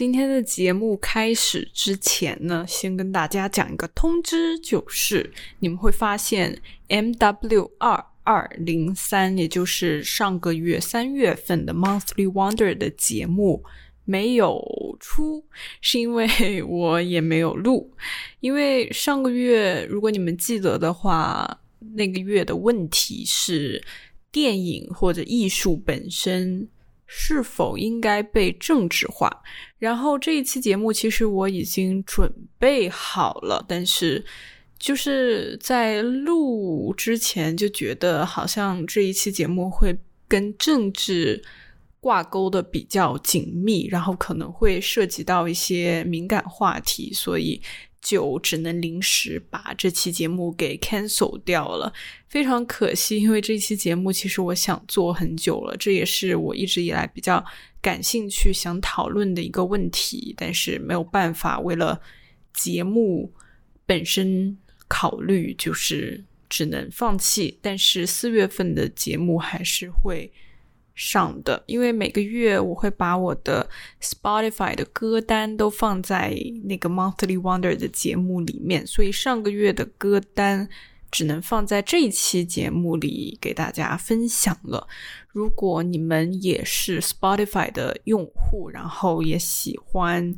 今天的节目开始之前呢，先跟大家讲一个通知，就是你们会发现 M W 二二零三，也就是上个月三月份的 Monthly Wonder 的节目没有出，是因为我也没有录。因为上个月，如果你们记得的话，那个月的问题是电影或者艺术本身。是否应该被政治化？然后这一期节目其实我已经准备好了，但是就是在录之前就觉得好像这一期节目会跟政治挂钩的比较紧密，然后可能会涉及到一些敏感话题，所以。就只能临时把这期节目给 cancel 掉了，非常可惜。因为这期节目其实我想做很久了，这也是我一直以来比较感兴趣、想讨论的一个问题，但是没有办法，为了节目本身考虑，就是只能放弃。但是四月份的节目还是会。上的，因为每个月我会把我的 Spotify 的歌单都放在那个 Monthly Wonder 的节目里面，所以上个月的歌单只能放在这一期节目里给大家分享了。如果你们也是 Spotify 的用户，然后也喜欢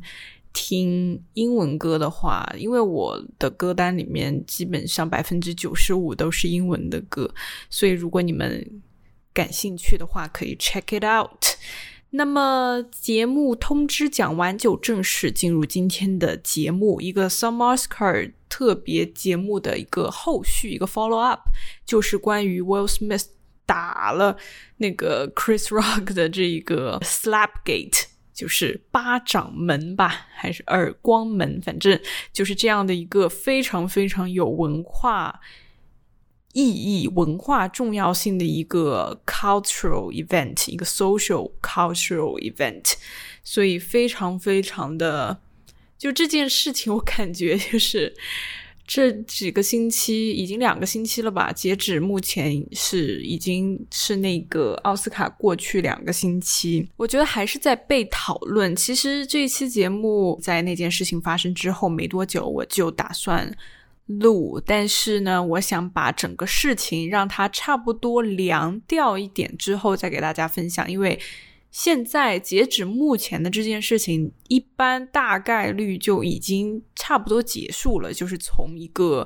听英文歌的话，因为我的歌单里面基本上百分之九十五都是英文的歌，所以如果你们感兴趣的话，可以 check it out。那么节目通知讲完，就正式进入今天的节目。一个 Summer Oscar 特别节目的一个后续，一个 follow up，就是关于 Will Smith 打了那个 Chris Rock 的这一个 Slapgate，就是巴掌门吧，还是耳光门，反正就是这样的一个非常非常有文化。意义、文化重要性的一个 cultural event，一个 social cultural event，所以非常非常的，就这件事情，我感觉就是这几个星期，已经两个星期了吧？截止目前是已经是那个奥斯卡过去两个星期，我觉得还是在被讨论。其实这一期节目在那件事情发生之后没多久，我就打算。录，但是呢，我想把整个事情让它差不多凉掉一点之后再给大家分享，因为现在截止目前的这件事情，一般大概率就已经差不多结束了。就是从一个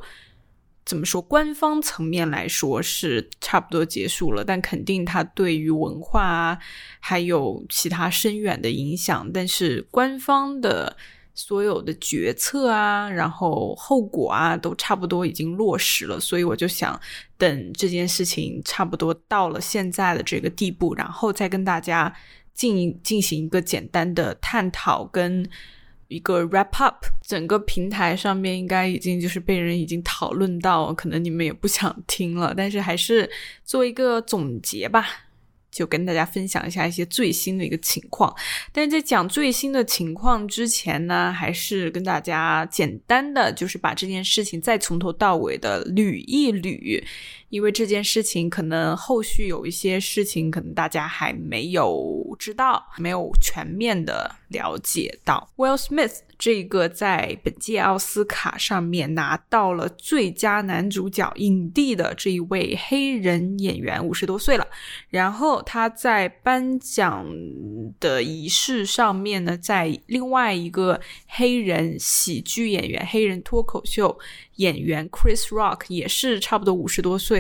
怎么说，官方层面来说是差不多结束了，但肯定它对于文化啊还有其他深远的影响，但是官方的。所有的决策啊，然后后果啊，都差不多已经落实了，所以我就想等这件事情差不多到了现在的这个地步，然后再跟大家进进行一个简单的探讨跟一个 wrap up。整个平台上面应该已经就是被人已经讨论到，可能你们也不想听了，但是还是做一个总结吧。就跟大家分享一下一些最新的一个情况，但是在讲最新的情况之前呢，还是跟大家简单的就是把这件事情再从头到尾的捋一捋，因为这件事情可能后续有一些事情可能大家还没有知道，没有全面的了解到。Will Smith 这个在本届奥斯卡上面拿到了最佳男主角影帝的这一位黑人演员，五十多岁了，然后。他在颁奖的仪式上面呢，在另外一个黑人喜剧演员、黑人脱口秀演员 Chris Rock 也是差不多五十多岁，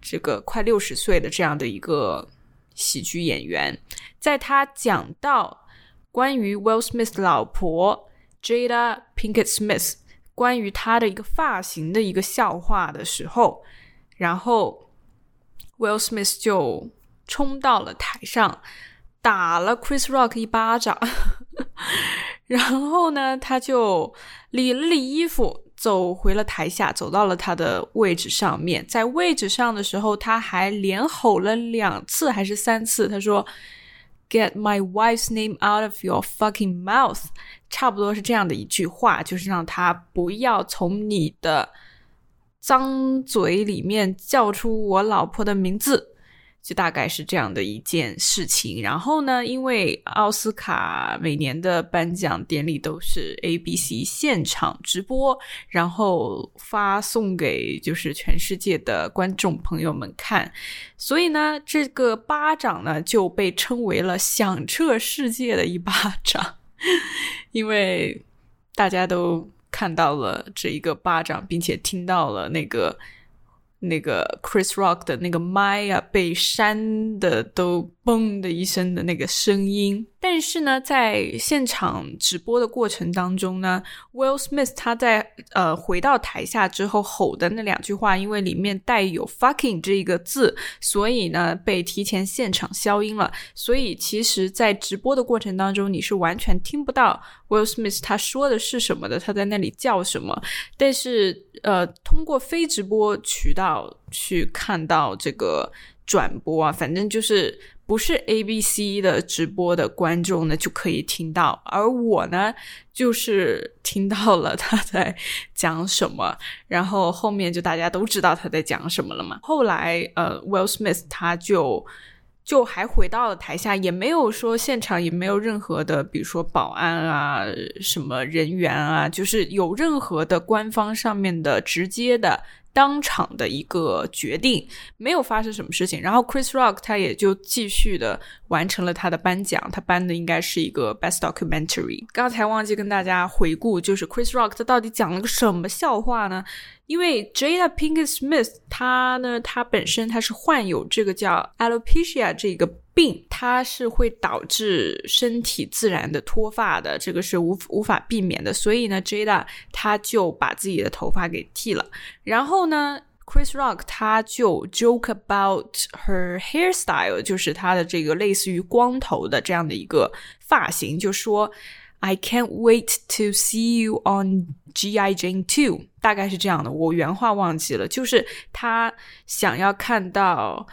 这个快六十岁的这样的一个喜剧演员，在他讲到关于 Will Smith 老婆 Jada Pinkett Smith 关于他的一个发型的一个笑话的时候，然后 Will Smith 就。冲到了台上，打了 Chris Rock 一巴掌，然后呢，他就理了理衣服，走回了台下，走到了他的位置上面。在位置上的时候，他还连吼了两次还是三次，他说：“Get my wife's name out of your fucking mouth。”差不多是这样的一句话，就是让他不要从你的脏嘴里面叫出我老婆的名字。就大概是这样的一件事情。然后呢，因为奥斯卡每年的颁奖典礼都是 ABC 现场直播，然后发送给就是全世界的观众朋友们看，所以呢，这个巴掌呢就被称为了响彻世界的一巴掌，因为大家都看到了这一个巴掌，并且听到了那个。那个 Chris Rock 的那个麦啊，被扇的都嘣的一声的那个声音。但是呢，在现场直播的过程当中呢，Will Smith 他在呃回到台下之后吼的那两句话，因为里面带有 fucking 这一个字，所以呢被提前现场消音了。所以其实，在直播的过程当中，你是完全听不到 Will Smith 他说的是什么的，他在那里叫什么。但是呃，通过非直播渠道去看到这个转播啊，反正就是。不是 A B C 的直播的观众呢，就可以听到，而我呢，就是听到了他在讲什么，然后后面就大家都知道他在讲什么了嘛。后来，呃，Will Smith 他就就还回到了台下，也没有说现场也没有任何的，比如说保安啊、什么人员啊，就是有任何的官方上面的直接的。当场的一个决定，没有发生什么事情。然后 Chris Rock 他也就继续的完成了他的颁奖，他颁的应该是一个 Best Documentary。刚才忘记跟大家回顾，就是 Chris Rock 他到底讲了个什么笑话呢？因为 Jada Pinkett Smith 他呢，他本身他是患有这个叫 alopecia 这个。病它是会导致身体自然的脱发的，这个是无无法避免的。所以呢，Jada 他就把自己的头发给剃了。然后呢，Chris Rock 他就 joke about her hairstyle，就是他的这个类似于光头的这样的一个发型，就说 I can't wait to see you on G.I. Jane Two，大概是这样的。我原话忘记了，就是他想要看到。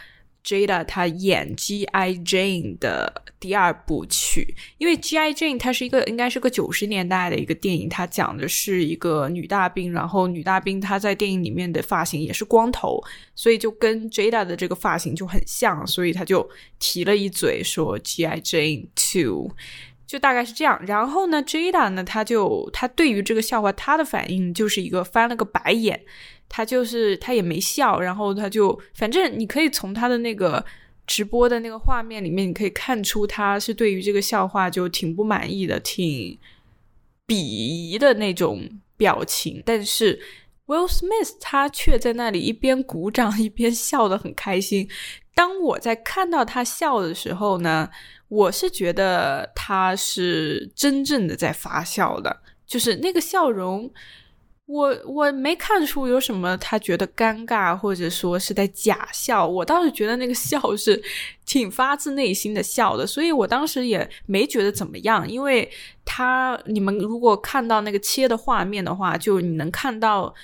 Jada 他演 G.I. Jane 的第二部曲，因为 G.I. Jane 它是一个应该是个九十年代的一个电影，它讲的是一个女大兵，然后女大兵她在电影里面的发型也是光头，所以就跟 Jada 的这个发型就很像，所以他就提了一嘴说 G.I. Jane Two，就大概是这样。然后呢，Jada 呢，他就他对于这个笑话，他的反应就是一个翻了个白眼。他就是他也没笑，然后他就反正你可以从他的那个直播的那个画面里面，你可以看出他是对于这个笑话就挺不满意的，挺鄙夷的那种表情。但是 Will Smith 他却在那里一边鼓掌一边笑得很开心。当我在看到他笑的时候呢，我是觉得他是真正的在发笑的，就是那个笑容。我我没看出有什么他觉得尴尬，或者说是在假笑。我倒是觉得那个笑是挺发自内心的笑的，所以我当时也没觉得怎么样。因为他你们如果看到那个切的画面的话，就你能看到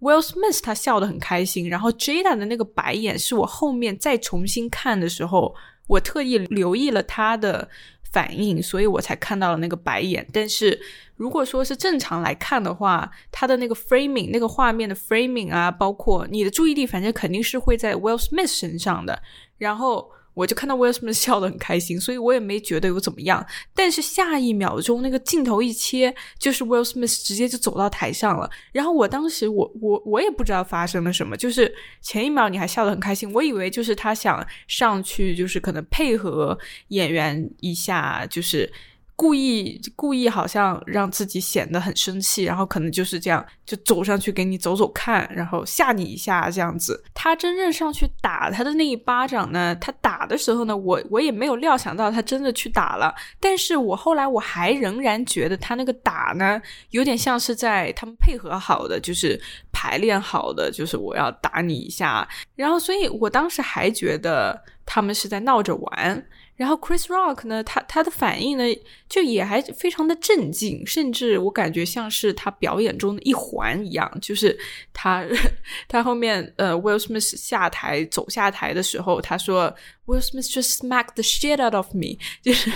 Will Smith 他笑得很开心，然后 Jada 的那个白眼是我后面再重新看的时候，我特意留意了他的。反应，所以我才看到了那个白眼。但是如果说是正常来看的话，他的那个 framing，那个画面的 framing 啊，包括你的注意力，反正肯定是会在 Will Smith 身上的。然后。我就看到 Will Smith 笑得很开心，所以我也没觉得有怎么样。但是下一秒钟，那个镜头一切，就是 Will Smith 直接就走到台上了。然后我当时，我我我也不知道发生了什么，就是前一秒你还笑得很开心，我以为就是他想上去，就是可能配合演员一下，就是。故意故意好像让自己显得很生气，然后可能就是这样，就走上去给你走走看，然后吓你一下这样子。他真正上去打他的那一巴掌呢，他打的时候呢，我我也没有料想到他真的去打了。但是我后来我还仍然觉得他那个打呢，有点像是在他们配合好的，就是排练好的，就是我要打你一下。然后，所以我当时还觉得他们是在闹着玩。然后 Chris Rock 呢，他他的反应呢，就也还非常的镇静，甚至我感觉像是他表演中的一环一样。就是他 他后面呃，Will Smith 下台走下台的时候，他说 Will Smith just smacked the shit out of me，就是，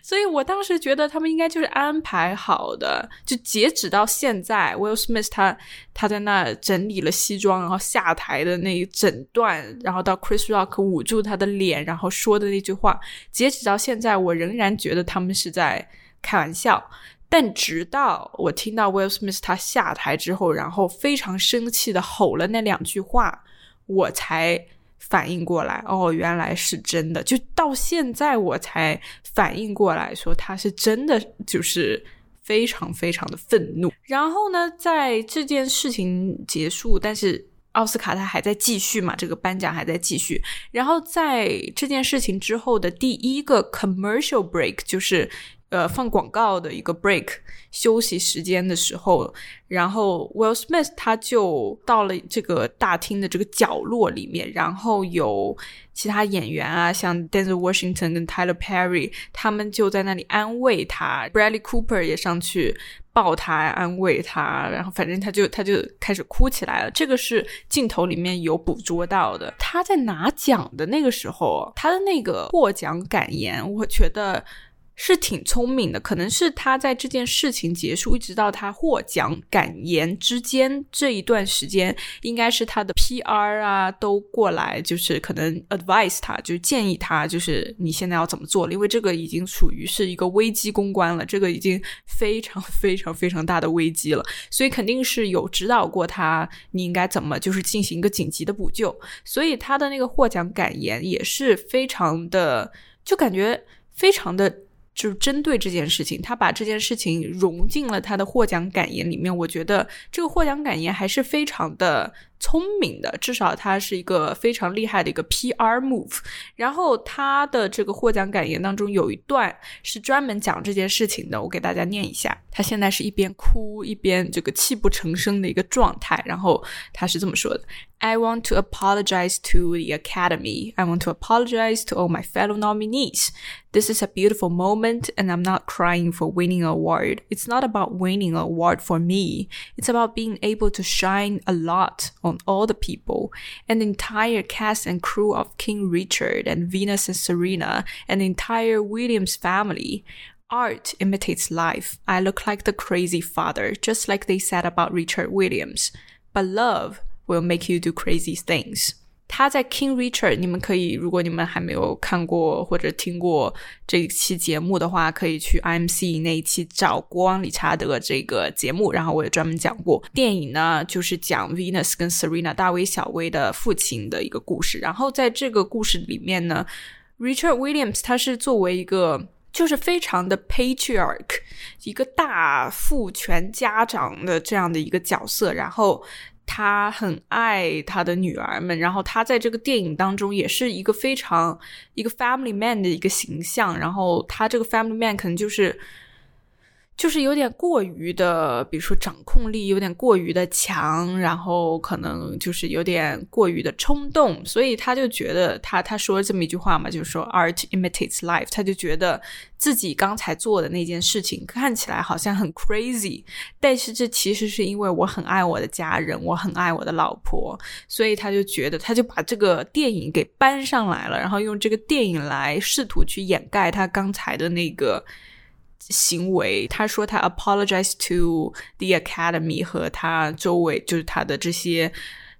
所以我当时觉得他们应该就是安排好的，就截止到现在，Will Smith 他他在那整理了西装，然后下台的那一整段，然后到 Chris Rock 捂住他的脸，然后说的那句话，截止到现在，我仍然觉得他们是在开玩笑。但直到我听到 Will Smith 他下台之后，然后非常生气的吼了那两句话，我才。反应过来哦，原来是真的。就到现在我才反应过来，说他是真的，就是非常非常的愤怒。然后呢，在这件事情结束，但是奥斯卡他还在继续嘛，这个颁奖还在继续。然后在这件事情之后的第一个 commercial break，就是。呃，放广告的一个 break 休息时间的时候，然后 Will Smith 他就到了这个大厅的这个角落里面，然后有其他演员啊，像 Denzel Washington 跟 Tyler Perry，他们就在那里安慰他，Bradley Cooper 也上去抱他安慰他，然后反正他就他就开始哭起来了。这个是镜头里面有捕捉到的。他在拿奖的那个时候，他的那个获奖感言，我觉得。是挺聪明的，可能是他在这件事情结束一直到他获奖感言之间这一段时间，应该是他的 PR 啊都过来，就是可能 advise 他，就建议他，就是你现在要怎么做了，因为这个已经属于是一个危机公关了，这个已经非常非常非常大的危机了，所以肯定是有指导过他，你应该怎么就是进行一个紧急的补救，所以他的那个获奖感言也是非常的，就感觉非常的。就是针对这件事情，他把这件事情融进了他的获奖感言里面。我觉得这个获奖感言还是非常的。聪明的，至少他是一个非常厉害的一个 PR move。然后他的这个获奖感言当中有一段是专门讲这件事情的，我给大家念一下。他现在是一边哭一边这个泣不成声的一个状态。然后他是这么说的：“I want to apologize to the Academy. I want to apologize to all my fellow nominees. This is a beautiful moment, and I'm not crying for winning an award. It's not about winning an award for me. It's about being able to shine a lot on.” all the people, the entire cast and crew of King Richard and Venus and Serena, and the entire Williams family. Art imitates life. I look like the crazy father, just like they said about Richard Williams. But love will make you do crazy things. 他在 King Richard，你们可以，如果你们还没有看过或者听过这一期节目的话，可以去 IMC 那一期找国王理查德这个节目，然后我也专门讲过。电影呢，就是讲 Venus 跟 Serena 大威小威的父亲的一个故事。然后在这个故事里面呢，Richard Williams 他是作为一个就是非常的 patriarch，一个大父权家长的这样的一个角色，然后。他很爱他的女儿们，然后他在这个电影当中也是一个非常一个 family man 的一个形象，然后他这个 family man 可能就是。就是有点过于的，比如说掌控力有点过于的强，然后可能就是有点过于的冲动，所以他就觉得他他说了这么一句话嘛，就是说 art imitates life，他就觉得自己刚才做的那件事情看起来好像很 crazy，但是这其实是因为我很爱我的家人，我很爱我的老婆，所以他就觉得他就把这个电影给搬上来了，然后用这个电影来试图去掩盖他刚才的那个。行为，他说他 apologize to the academy 和他周围就是他的这些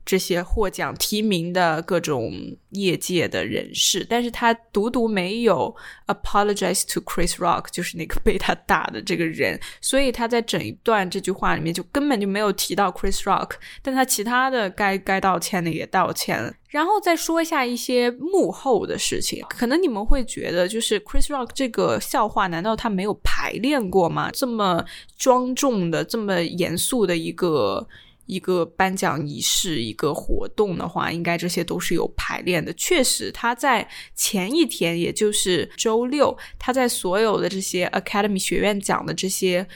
这些获奖提名的各种业界的人士，但是他独独没有 apologize to Chris Rock，就是那个被他打的这个人，所以他在整一段这句话里面就根本就没有提到 Chris Rock，但他其他的该该道歉的也道歉了。然后再说一下一些幕后的事情，可能你们会觉得，就是 Chris Rock 这个笑话，难道他没有排练过吗？这么庄重的、这么严肃的一个一个颁奖仪式、一个活动的话，应该这些都是有排练的。确实，他在前一天，也就是周六，他在所有的这些 Academy 学院奖的这些。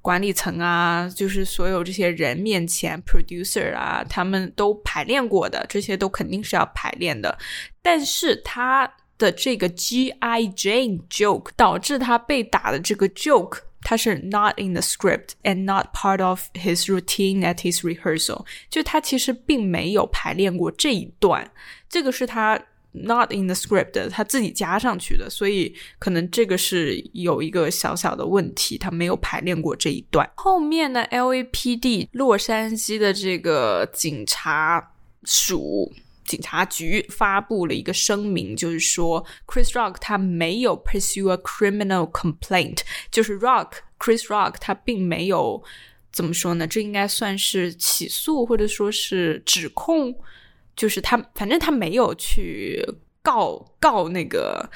管理层啊，就是所有这些人面前，producer 啊，他们都排练过的，这些都肯定是要排练的。但是他的这个 G I Jane joke 导致他被打的这个 joke，他是 not in the script and not part of his routine at his rehearsal，就他其实并没有排练过这一段，这个是他。not in the script，他自己加上去的，所以可能这个是有一个小小的问题，他没有排练过这一段。后面呢，LAPD 洛杉矶的这个警察署。警察局发布了一个声明，就是说 Chris Rock 他没有 pursue a criminal complaint，就是 Rock Chris Rock 他并没有怎么说呢？这应该算是起诉或者说是指控，就是他反正他没有去告告那个。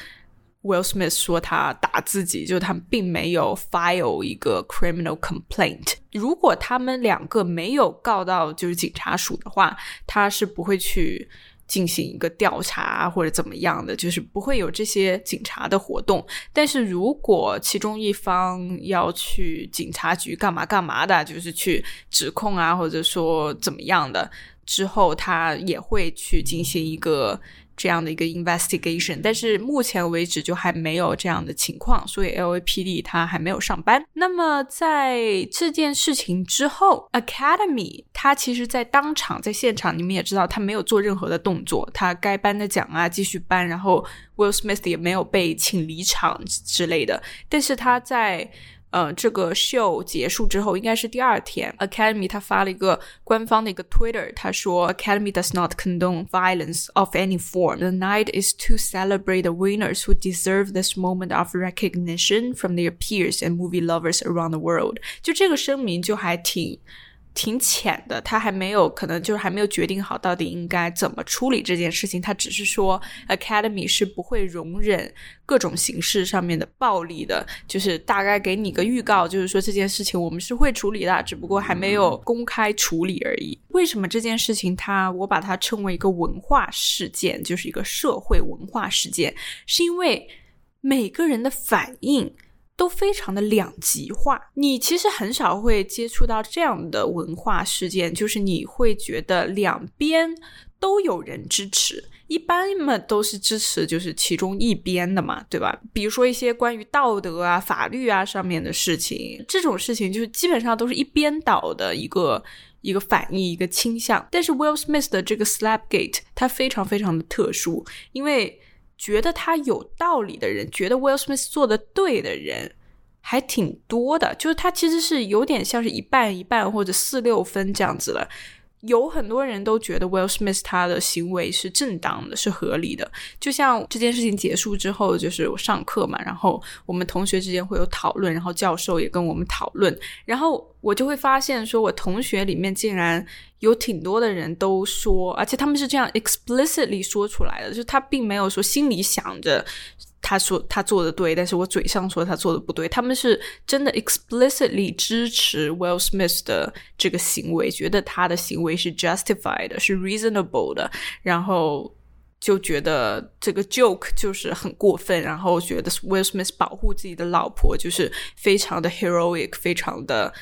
Will Smith 说他打自己，就他并没有 file 一个 criminal complaint。如果他们两个没有告到就是警察署的话，他是不会去进行一个调查或者怎么样的，就是不会有这些警察的活动。但是如果其中一方要去警察局干嘛干嘛的，就是去指控啊，或者说怎么样的，之后他也会去进行一个。这样的一个 investigation，但是目前为止就还没有这样的情况，所以 LAPD 他还没有上班。那么在这件事情之后，Academy 他其实在当场在现场，你们也知道他没有做任何的动作，他该颁的奖啊继续颁，然后 Will Smith 也没有被请离场之类的，但是他在。呃，这个秀结束之后，应该是第二天，Academy 他发了一个官方的一个 Twitter，他说，Academy does not condone violence of any form. The night is to celebrate the winners who deserve this moment of recognition from their peers and movie lovers around the world。就这个声明就还挺。 挺浅的，他还没有可能就是还没有决定好到底应该怎么处理这件事情。他只是说，Academy 是不会容忍各种形式上面的暴力的，就是大概给你个预告，就是说这件事情我们是会处理的，只不过还没有公开处理而已。为什么这件事情它我把它称为一个文化事件，就是一个社会文化事件，是因为每个人的反应。都非常的两极化，你其实很少会接触到这样的文化事件，就是你会觉得两边都有人支持，一般嘛都是支持就是其中一边的嘛，对吧？比如说一些关于道德啊、法律啊上面的事情，这种事情就是基本上都是一边倒的一个一个反应、一个倾向。但是 Will Smith 的这个 Slapgate 它非常非常的特殊，因为。觉得他有道理的人，觉得 Will Smith 做的对的人，还挺多的。就是他其实是有点像是一半一半或者四六分这样子了。有很多人都觉得 Will Smith 他的行为是正当的，是合理的。就像这件事情结束之后，就是我上课嘛，然后我们同学之间会有讨论，然后教授也跟我们讨论，然后我就会发现，说我同学里面竟然有挺多的人都说，而且他们是这样 explicitly 说出来的，就是他并没有说心里想着。他说他做的对，但是我嘴上说他做的不对。他们是真的 explicitly 支持 Will Smith 的这个行为，觉得他的行为是 justified 是 reasonable 的，然后就觉得这个 joke 就是很过分，然后觉得 Will Smith 保护自己的老婆就是非常的 heroic，非常的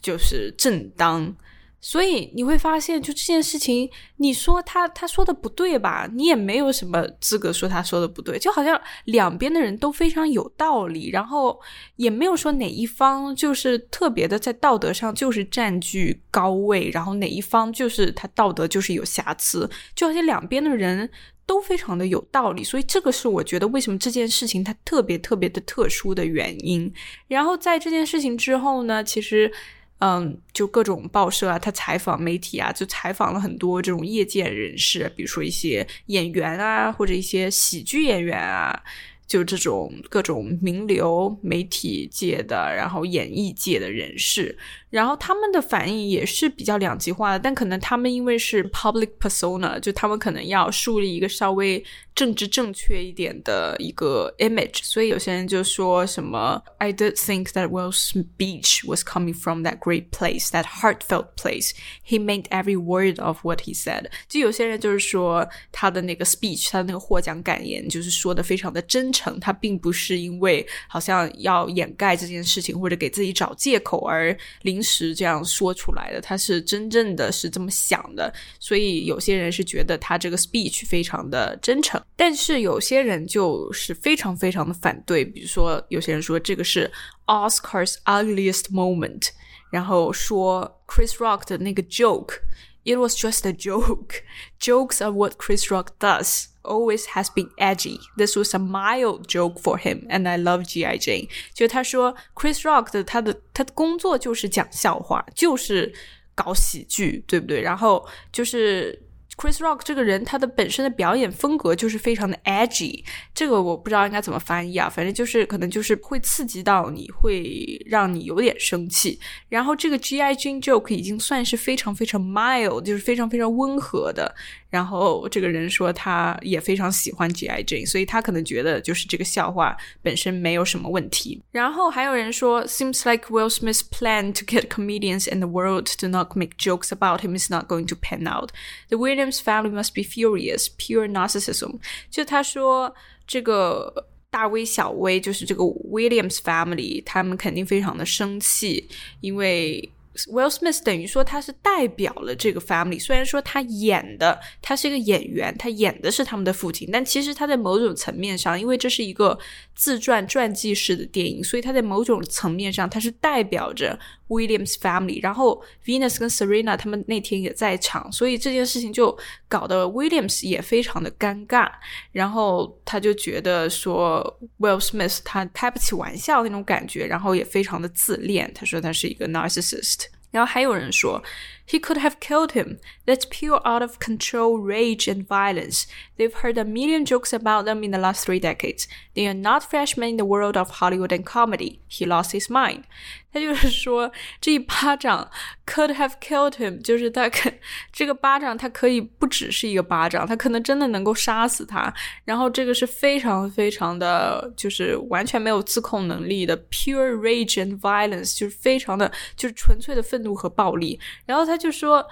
就是正当。所以你会发现，就这件事情，你说他他说的不对吧？你也没有什么资格说他说的不对，就好像两边的人都非常有道理，然后也没有说哪一方就是特别的在道德上就是占据高位，然后哪一方就是他道德就是有瑕疵，就好像两边的人都非常的有道理。所以这个是我觉得为什么这件事情它特别特别的特殊的原因。然后在这件事情之后呢，其实。嗯，就各种报社啊，他采访媒体啊，就采访了很多这种业界人士，比如说一些演员啊，或者一些喜剧演员啊。就这种各种名流、媒体界的，然后演艺界的人士，然后他们的反应也是比较两极化的。但可能他们因为是 public persona，就他们可能要树立一个稍微政治正确一点的一个 image，所以有些人就说什么：“I did think that Will's speech was coming from that great place, that heartfelt place. He meant every word of what he said。”就有些人就是说他的那个 speech，他的那个获奖感言，就是说的非常的真。诚，他并不是因为好像要掩盖这件事情或者给自己找借口而临时这样说出来的，他是真正的是这么想的。所以有些人是觉得他这个 speech 非常的真诚，但是有些人就是非常非常的反对。比如说，有些人说这个是 Oscar's ugliest moment，然后说 Chris Rock 的那个 joke。It was just a joke. Jokes are what Chris Rock does. Always has been edgy. This was a mild joke for him, and I love G.I. Jane. 就他说，Chris Rock 的他的他的工作就是讲笑话，就是搞喜剧，对不对？然后就是 Chris Rock 这个人，他的本身的表演风格就是非常的 edgy，这个我不知道应该怎么翻译啊，反正就是可能就是会刺激到你，会让你有点生气。然后这个 G.I. Jane joke 已经算是非常非常 mild，就是非常非常温和的。然后这个人说他也非常喜欢 G.I. Jane，所以他可能觉得就是这个笑话本身没有什么问题。然后还有人说，seems like Will Smith's plan to get comedians in the world to not make jokes about him is not going to pan out. The Williams family must be furious, pure narcissism. 就他说这个。大威小威就是这个 Williams family，他们肯定非常的生气，因为 Will Smith 等于说他是代表了这个 family，虽然说他演的他是一个演员，他演的是他们的父亲，但其实他在某种层面上，因为这是一个自传传记式的电影，所以他在某种层面上他是代表着 Williams family。然后 Venus 跟 Serena 他们那天也在场，所以这件事情就搞得 Williams 也非常的尴尬。然后他就觉得说 Will Smith 他开不起玩笑那种感觉，然后也非常的自恋。他说他是一个 narcissist。然后还有人说 ，He could have killed him. That's pure out of control rage and violence. They've heard a million jokes about them in the last three decades. They are not freshmen in the world of Hollywood and comedy. He lost his mind. 他就是说，这一巴掌 could have killed him，就是他可这个巴掌，他可以不只是一个巴掌，他可能真的能够杀死他。然后这个是非常非常的，就是完全没有自控能力的 pure rage and violence，就是非常的，就是纯粹的愤怒和暴力。然后他 就说。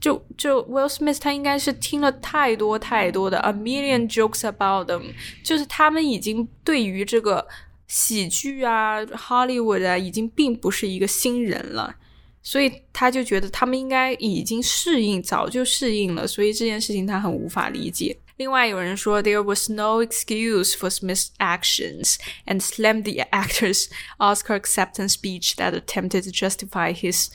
就就 Will Smith 他应该是听了太多太多的 a million jokes about them，就是他们已经对于这个喜剧啊，Hollywood 啊，已经并不是一个新人了，所以他就觉得他们应该已经适应，早就适应了，所以这件事情他很无法理解。另外有人说，There was no excuse for Smith's actions and slammed the actor's Oscar acceptance speech that attempted to justify his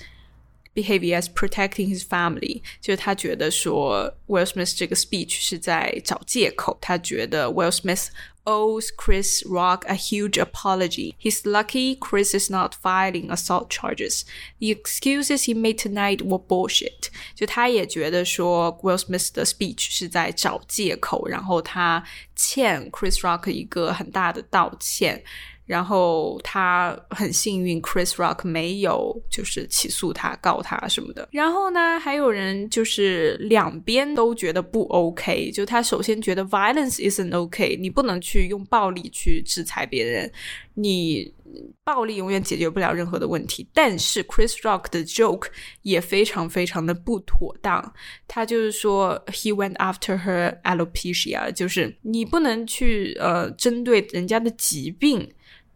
behavior as protecting his family，就是他觉得说 Will Smith 这个 speech 是在找借口，他觉得 Will Smith owes Chris Rock a huge apology. He's lucky Chris is not filing assault charges. The excuses he made tonight were bullshit. 就他也觉得说 Will Smith 的 speech 是在找借口，然后他欠 Chris Rock 一个很大的道歉。 然后他很幸运，Chris Rock 没有就是起诉他、告他什么的。然后呢，还有人就是两边都觉得不 OK。就他首先觉得 violence isn't OK，你不能去用暴力去制裁别人，你暴力永远解决不了任何的问题。但是 Chris Rock 的 joke 也非常非常的不妥当。他就是说，He went after her alopecia，就是你不能去呃针对人家的疾病。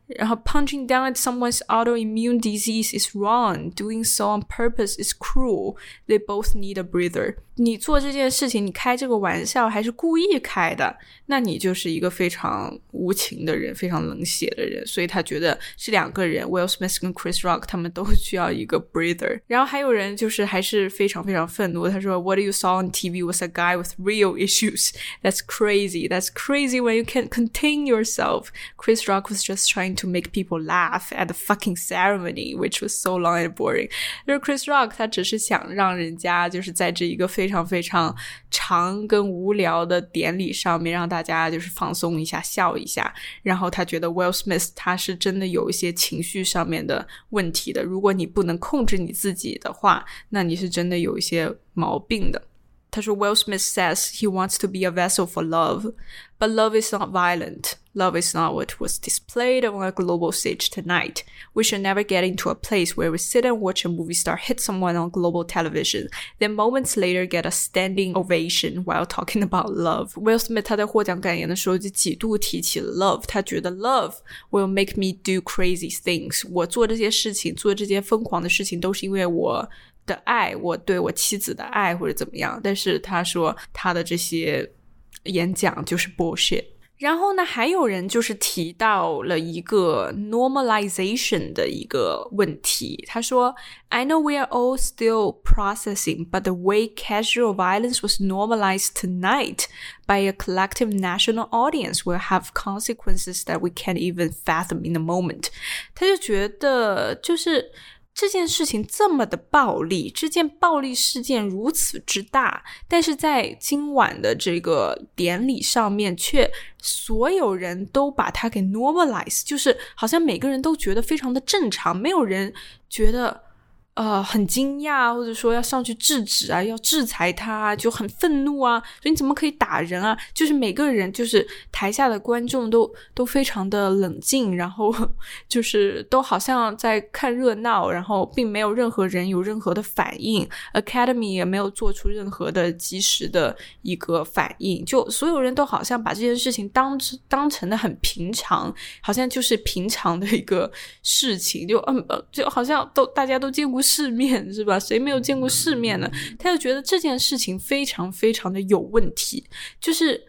然后 punching down at someone's autoimmune disease is wrong. Doing so on purpose is cruel. They both need a breather. 你做这件事情，你开这个玩笑还是故意开的，那你就是一个非常无情的人，非常冷血的人。所以他觉得这两个人，Will Smith 跟 Chris Rock，他们都需要一个 breather。然后还有人就是还是非常非常愤怒，他说：“What you saw on TV was a guy with real issues. That's crazy. That's crazy when you can't contain yourself. Chris Rock was just trying To make people laugh at the fucking ceremony, which was so long and boring。”就是 Chris Rock，他只是想让人家就是在这一个非常非常长跟无聊的典礼上面，让大家就是放松一下，笑一下。然后他觉得 Will Smith 他是真的有一些情绪上面的问题的。如果你不能控制你自己的话，那你是真的有一些毛病的。他说，Will Smith says he wants to be a vessel for love, but love is not violent. Love is not what was displayed on a global stage tonight. We should never get into a place where we sit and watch a movie star hit someone on global television, then moments later get a standing ovation while talking about love. Will Smith 他在获奖感言的时候就几度提起了 love，他觉得 love will make me do crazy things。我做这些事情，做这些疯狂的事情，都是因为我。 的爱，我对我妻子的爱或者怎么样，但是他说他的这些演讲就是 bullshit。然后呢，还有人就是提到了一个 normalization 的一个问题。他说：“I know we are all still processing, but the way casual violence was normalized tonight by a collective national audience will have consequences that we can't even fathom in the moment。”他就觉得，就是。这件事情这么的暴力，这件暴力事件如此之大，但是在今晚的这个典礼上面，却所有人都把它给 normalize，就是好像每个人都觉得非常的正常，没有人觉得。呃，很惊讶，或者说要上去制止啊，要制裁他，就很愤怒啊。所以你怎么可以打人啊？就是每个人，就是台下的观众都都非常的冷静，然后就是都好像在看热闹，然后并没有任何人有任何的反应。Academy 也没有做出任何的及时的一个反应，就所有人都好像把这件事情当当成的很平常，好像就是平常的一个事情，就嗯，就好像都大家都见过。世面是吧？谁没有见过世面呢？他就觉得这件事情非常非常的有问题，就是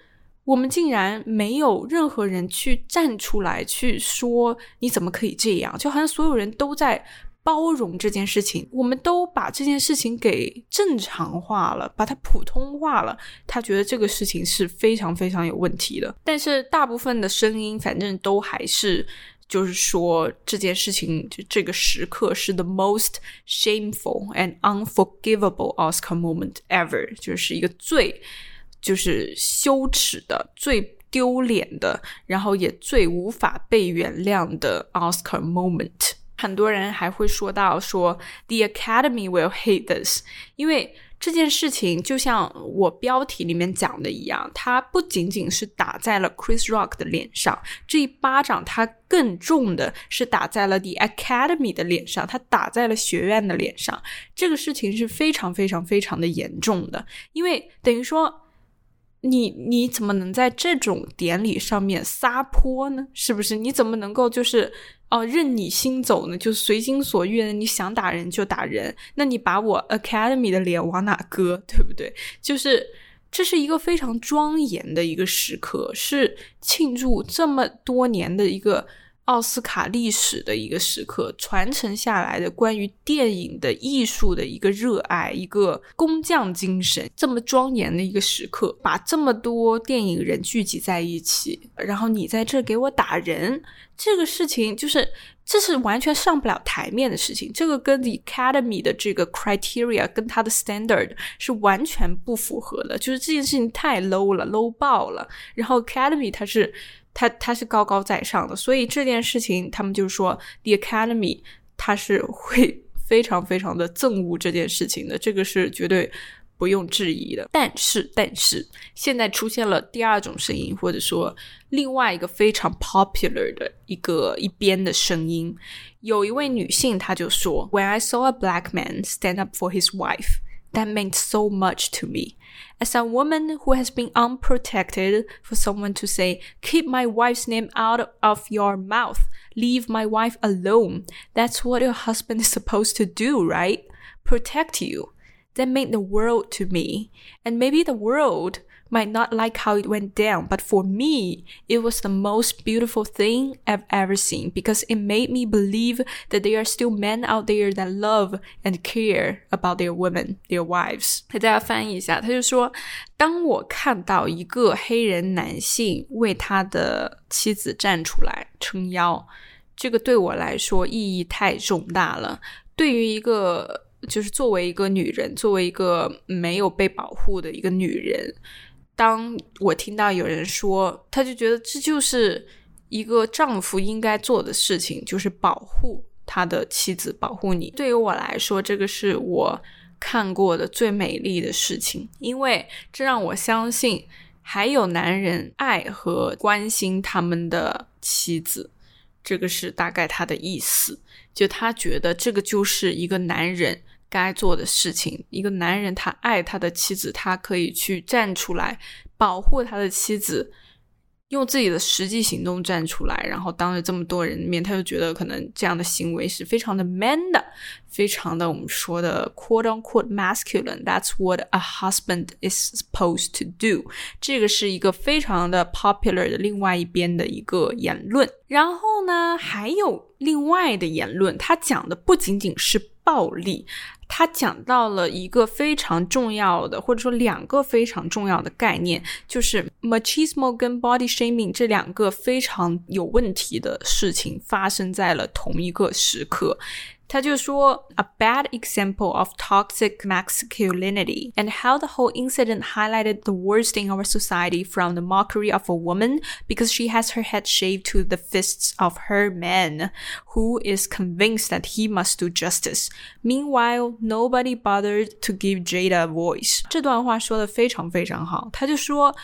我们竟然没有任何人去站出来去说你怎么可以这样，就好像所有人都在包容这件事情，我们都把这件事情给正常化了，把它普通化了。他觉得这个事情是非常非常有问题的，但是大部分的声音反正都还是。就是说这件事情，就这个时刻是 the most shameful and unforgivable Oscar moment ever，就是一个最就是羞耻的、最丢脸的，然后也最无法被原谅的 Oscar moment。很多人还会说到说 the Academy will hate this，因为。 这件事情就像我标题里面讲的一样，它不仅仅是打在了 Chris Rock 的脸上，这一巴掌它更重的是打在了 The Academy 的脸上，它打在了学院的脸上。这个事情是非常非常非常的严重的，因为等于说。你你怎么能在这种典礼上面撒泼呢？是不是？你怎么能够就是哦任你心走呢？就随心所欲的，你想打人就打人？那你把我 Academy 的脸往哪搁？对不对？就是这是一个非常庄严的一个时刻，是庆祝这么多年的一个。奥斯卡历史的一个时刻，传承下来的关于电影的艺术的一个热爱，一个工匠精神，这么庄严的一个时刻，把这么多电影人聚集在一起，然后你在这给我打人，这个事情就是这是完全上不了台面的事情，这个跟 The Academy 的这个 criteria 跟它的 standard 是完全不符合的，就是这件事情太 low 了，low 爆了，然后 Academy 它是。他他是高高在上的，所以这件事情他们就说，The Academy 他是会非常非常的憎恶这件事情的，这个是绝对不用质疑的。但是，但是现在出现了第二种声音，或者说另外一个非常 popular 的一个一边的声音，有一位女性，她就说，When I saw a black man stand up for his wife。that meant so much to me. As a woman who has been unprotected, for someone to say, keep my wife's name out of your mouth, leave my wife alone, that's what your husband is supposed to do, right? Protect you. That meant the world to me. And maybe the world might not like how it went down, but for me, it was the most beautiful thing I've ever seen because it made me believe that there are still men out there that love and care about their women, their wives. 给大家翻译一下，他就说：当我看到一个黑人男性为他的妻子站出来撑腰，这个对我来说意义太重大了。对于一个就是作为一个女人，作为一个没有被保护的一个女人， 当我听到有人说，他就觉得这就是一个丈夫应该做的事情，就是保护他的妻子，保护你。对于我来说，这个是我看过的最美丽的事情，因为这让我相信还有男人爱和关心他们的妻子。这个是大概他的意思，就他觉得这个就是一个男人。该做的事情，一个男人他爱他的妻子，他可以去站出来保护他的妻子，用自己的实际行动站出来，然后当着这么多人面，他就觉得可能这样的行为是非常的 man 的，非常的我们说的 quote unquote masculine。That's what a husband is supposed to do。这个是一个非常的 popular 的另外一边的一个言论。然后呢，还有另外的言论，他讲的不仅仅是暴力。他讲到了一个非常重要的，或者说两个非常重要的概念，就是 machismo 跟 body shaming 这两个非常有问题的事情发生在了同一个时刻。他就说，a bad example of toxic masculinity and how the whole incident highlighted the worst in our society from the mockery of a woman because she has her head shaved to the fists of her man, who is convinced that he must do justice. Meanwhile, nobody bothered to give Jada a voice. 这段话说的非常非常好，他就说。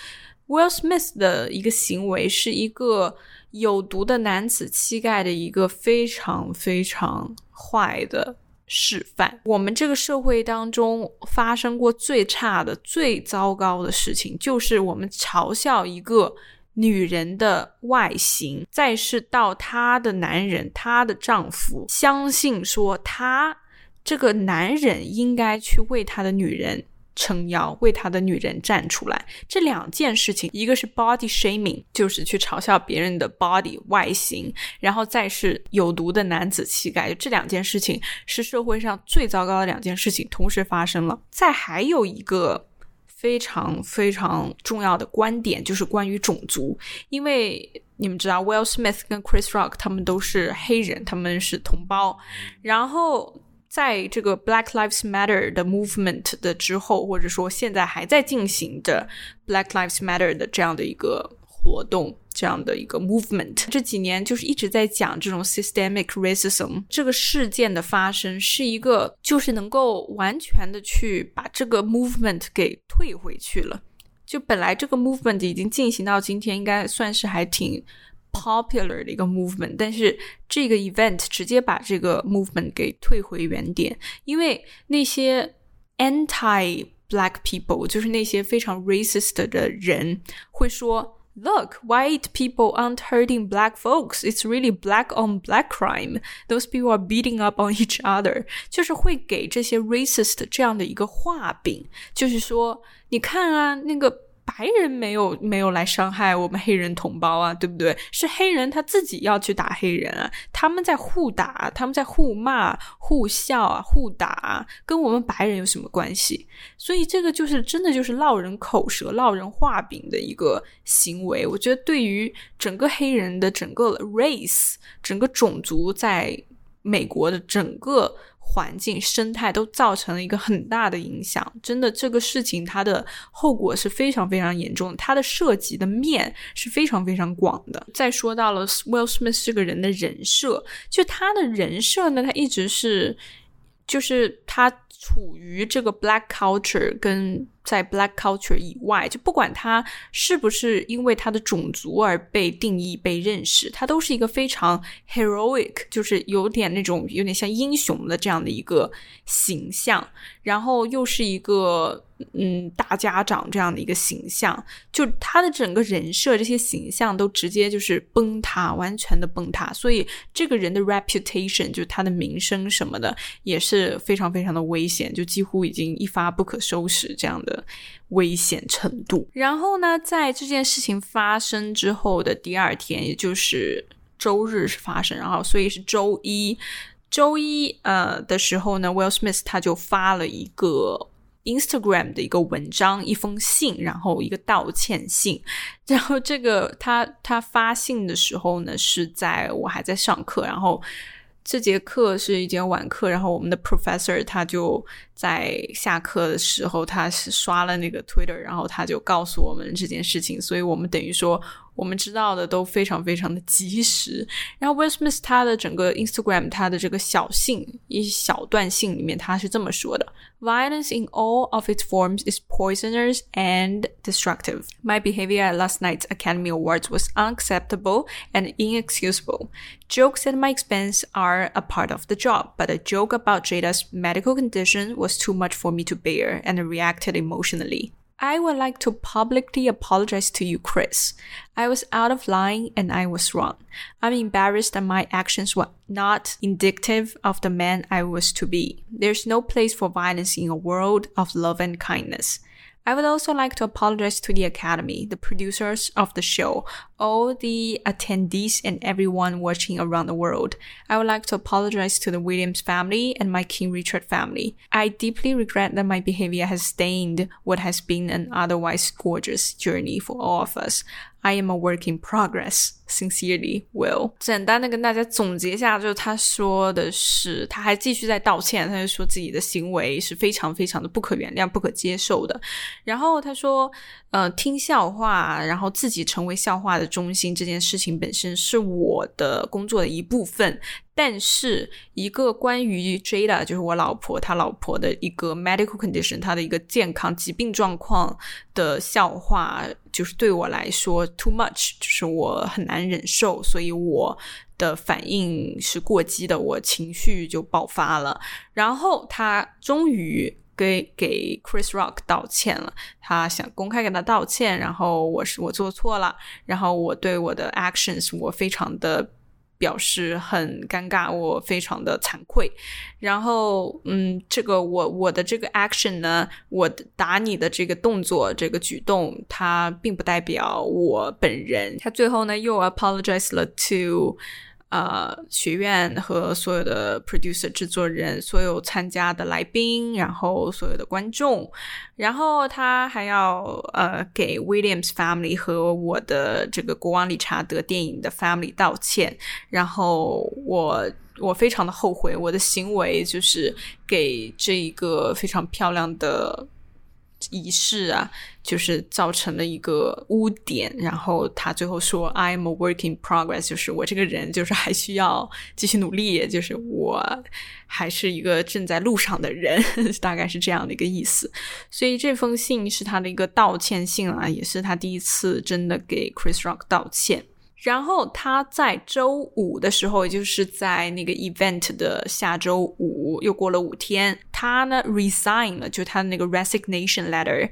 Will Smith 的一个行为是一个 有毒的男子气概的一个非常非常坏的示范。我们这个社会当中发生过最差的、最糟糕的事情，就是我们嘲笑一个女人的外形，再是到她的男人、她的丈夫相信说他这个男人应该去为他的女人。撑腰为他的女人站出来，这两件事情，一个是 body shaming，就是去嘲笑别人的 body 外形，然后再是有毒的男子气概，这两件事情是社会上最糟糕的两件事情，同时发生了。再还有一个非常非常重要的观点，就是关于种族，因为你们知道 Will Smith 跟 Chris Rock 他们都是黑人，他们是同胞，然后。在这个 Black Lives Matter 的 movement 的之后，或者说现在还在进行的 Black Lives Matter 的这样的一个活动，这样的一个 movement，这几年就是一直在讲这种 systemic racism 这个事件的发生，是一个就是能够完全的去把这个 movement 给退回去了。就本来这个 movement 已经进行到今天，应该算是还挺。popular 的一个 movement，但是这个 event 直接把这个 movement 给退回原点，因为那些 anti black people，就是那些非常 racist 的人会说。Look, white people aren't hurting black folks. It's really black on black crime. Those people are beating up on each other. 就是会给这些 racist 这样的一个画饼，就是说，你看啊，那个。 白人没有没有来伤害我们黑人同胞啊，对不对？是黑人他自己要去打黑人啊，他们在互打，他们在互骂、互笑啊、互打，跟我们白人有什么关系？所以这个就是真的就是落人口舌、落人画饼的一个行为。我觉得对于整个黑人的整个 race、整个种族在美国的整个。环境生态都造成了一个很大的影响，真的，这个事情它的后果是非常非常严重的，它的涉及的面是非常非常广的。再说到了 Will Smith 这个人的人设，就他的人设呢，他一直是，就是他处于这个 Black culture 跟。在 Black culture 以外，就不管他是不是因为他的种族而被定义、被认识，他都是一个非常 heroic，就是有点那种有点像英雄的这样的一个形象，然后又是一个嗯大家长这样的一个形象，就他的整个人设这些形象都直接就是崩塌，完全的崩塌，所以这个人的 reputation 就他的名声什么的也是非常非常的危险，就几乎已经一发不可收拾这样的危险程度。然后呢，在这件事情发生之后的第二天，也就是周日是发生，然后所以是周一，周一呃的时候呢，Will Smith 他就发了一个 Instagram 的一个文章，一封信，然后一个道歉信。然后这个他他发信的时候呢，是在我还在上课，然后。这节课是一节晚课，然后我们的 professor 他就在下课的时候，他是刷了那个 Twitter，然后他就告诉我们这件事情，所以我们等于说。我们知道的都非常非常的及时。然后 Will Smith 他的整个 Instagram 他的这个小信一小段信里面他是这么说的：Violence in all of its forms is poisonous and destructive. My behavior at last night's Academy Awards was unacceptable and inexcusable. Jokes at my expense are a part of the job, but a joke about Jada's medical condition was too much for me to bear, and I reacted emotionally. I would like to publicly apologize to you, Chris. I was out of line and I was wrong. I'm embarrassed that my actions were not indicative of the man I was to be. There's no place for violence in a world of love and kindness. I would also like to apologize to the Academy, the producers of the show, all the attendees, and everyone watching around the world. I would like to apologize to the Williams family and my King Richard family. I deeply regret that my behavior has stained what has been an otherwise gorgeous journey for all of us. I am a work in progress. Sincerely, Will。简单的跟大家总结一下，就是他说的是，他还继续在道歉，他就说自己的行为是非常非常的不可原谅、不可接受的。然后他说，呃，听笑话，然后自己成为笑话的中心这件事情本身是我的工作的一部分。但是一个关于 Jada，就是我老婆，她老婆的一个 medical condition，她的一个健康疾病状况的笑话，就是对我来说 too much，就是我很难忍受，所以我的反应是过激的，我情绪就爆发了。然后他终于给给 Chris Rock 道歉了，他想公开给他道歉，然后我是我做错了，然后我对我的 actions 我非常的。表示很尴尬，我非常的惭愧。然后，嗯，这个我我的这个 action 呢，我打你的这个动作，这个举动，它并不代表我本人。他最后呢，又 apologize 了 to。呃，学院和所有的 producer 制作人，所有参加的来宾，然后所有的观众，然后他还要呃给 Williams family 和我的这个国王理查德电影的 family 道歉，然后我我非常的后悔，我的行为就是给这一个非常漂亮的。仪式啊，就是造成了一个污点。然后他最后说：“I'm work in progress，就是我这个人就是还需要继续努力，就是我还是一个正在路上的人，大概是这样的一个意思。所以这封信是他的一个道歉信啊，也是他第一次真的给 Chris Rock 道歉。”然后他在周五的时候，也就是在那个 event 的下周五，又过了五天，他呢 resign 了，就他的那个 resignation letter，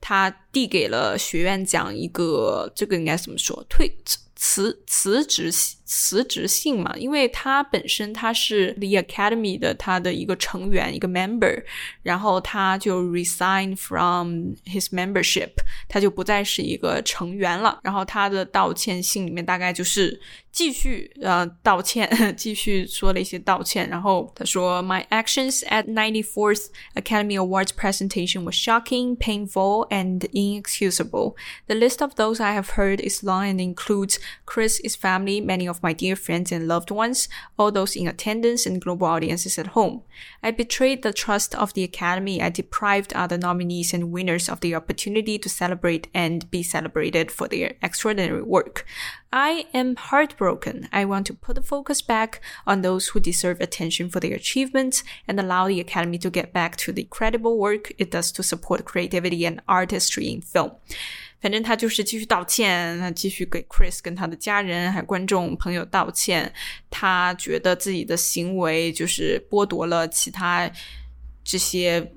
他递给了学院讲一个，这个应该怎么说？退辞辞职辞职信嘛，因为他本身他是 the academy 的他的一个成员一个 member，然后他就 resign from his membership，他就不再是一个成员了。然后他的道歉信里面大概就是继续呃道歉，继续说了一些道歉。然后他说，My actions at 94th Academy Awards presentation were shocking, painful, and inexcusable. The list of those I have heard is long and includes Chris, his family, many of my dear friends and loved ones, all those in attendance and global audiences at home. I betrayed the trust of the Academy. I deprived other nominees and winners of the opportunity to celebrate and be celebrated for their extraordinary work. I am heartbroken. I want to put the focus back on those who deserve attention for their achievements and allow the Academy to get back to the incredible work it does to support creativity and artistry in film. 反正他就是继续道歉，他继续给 Chris 跟他的家人还有观众朋友道歉。他觉得自己的行为就是剥夺了其他这些。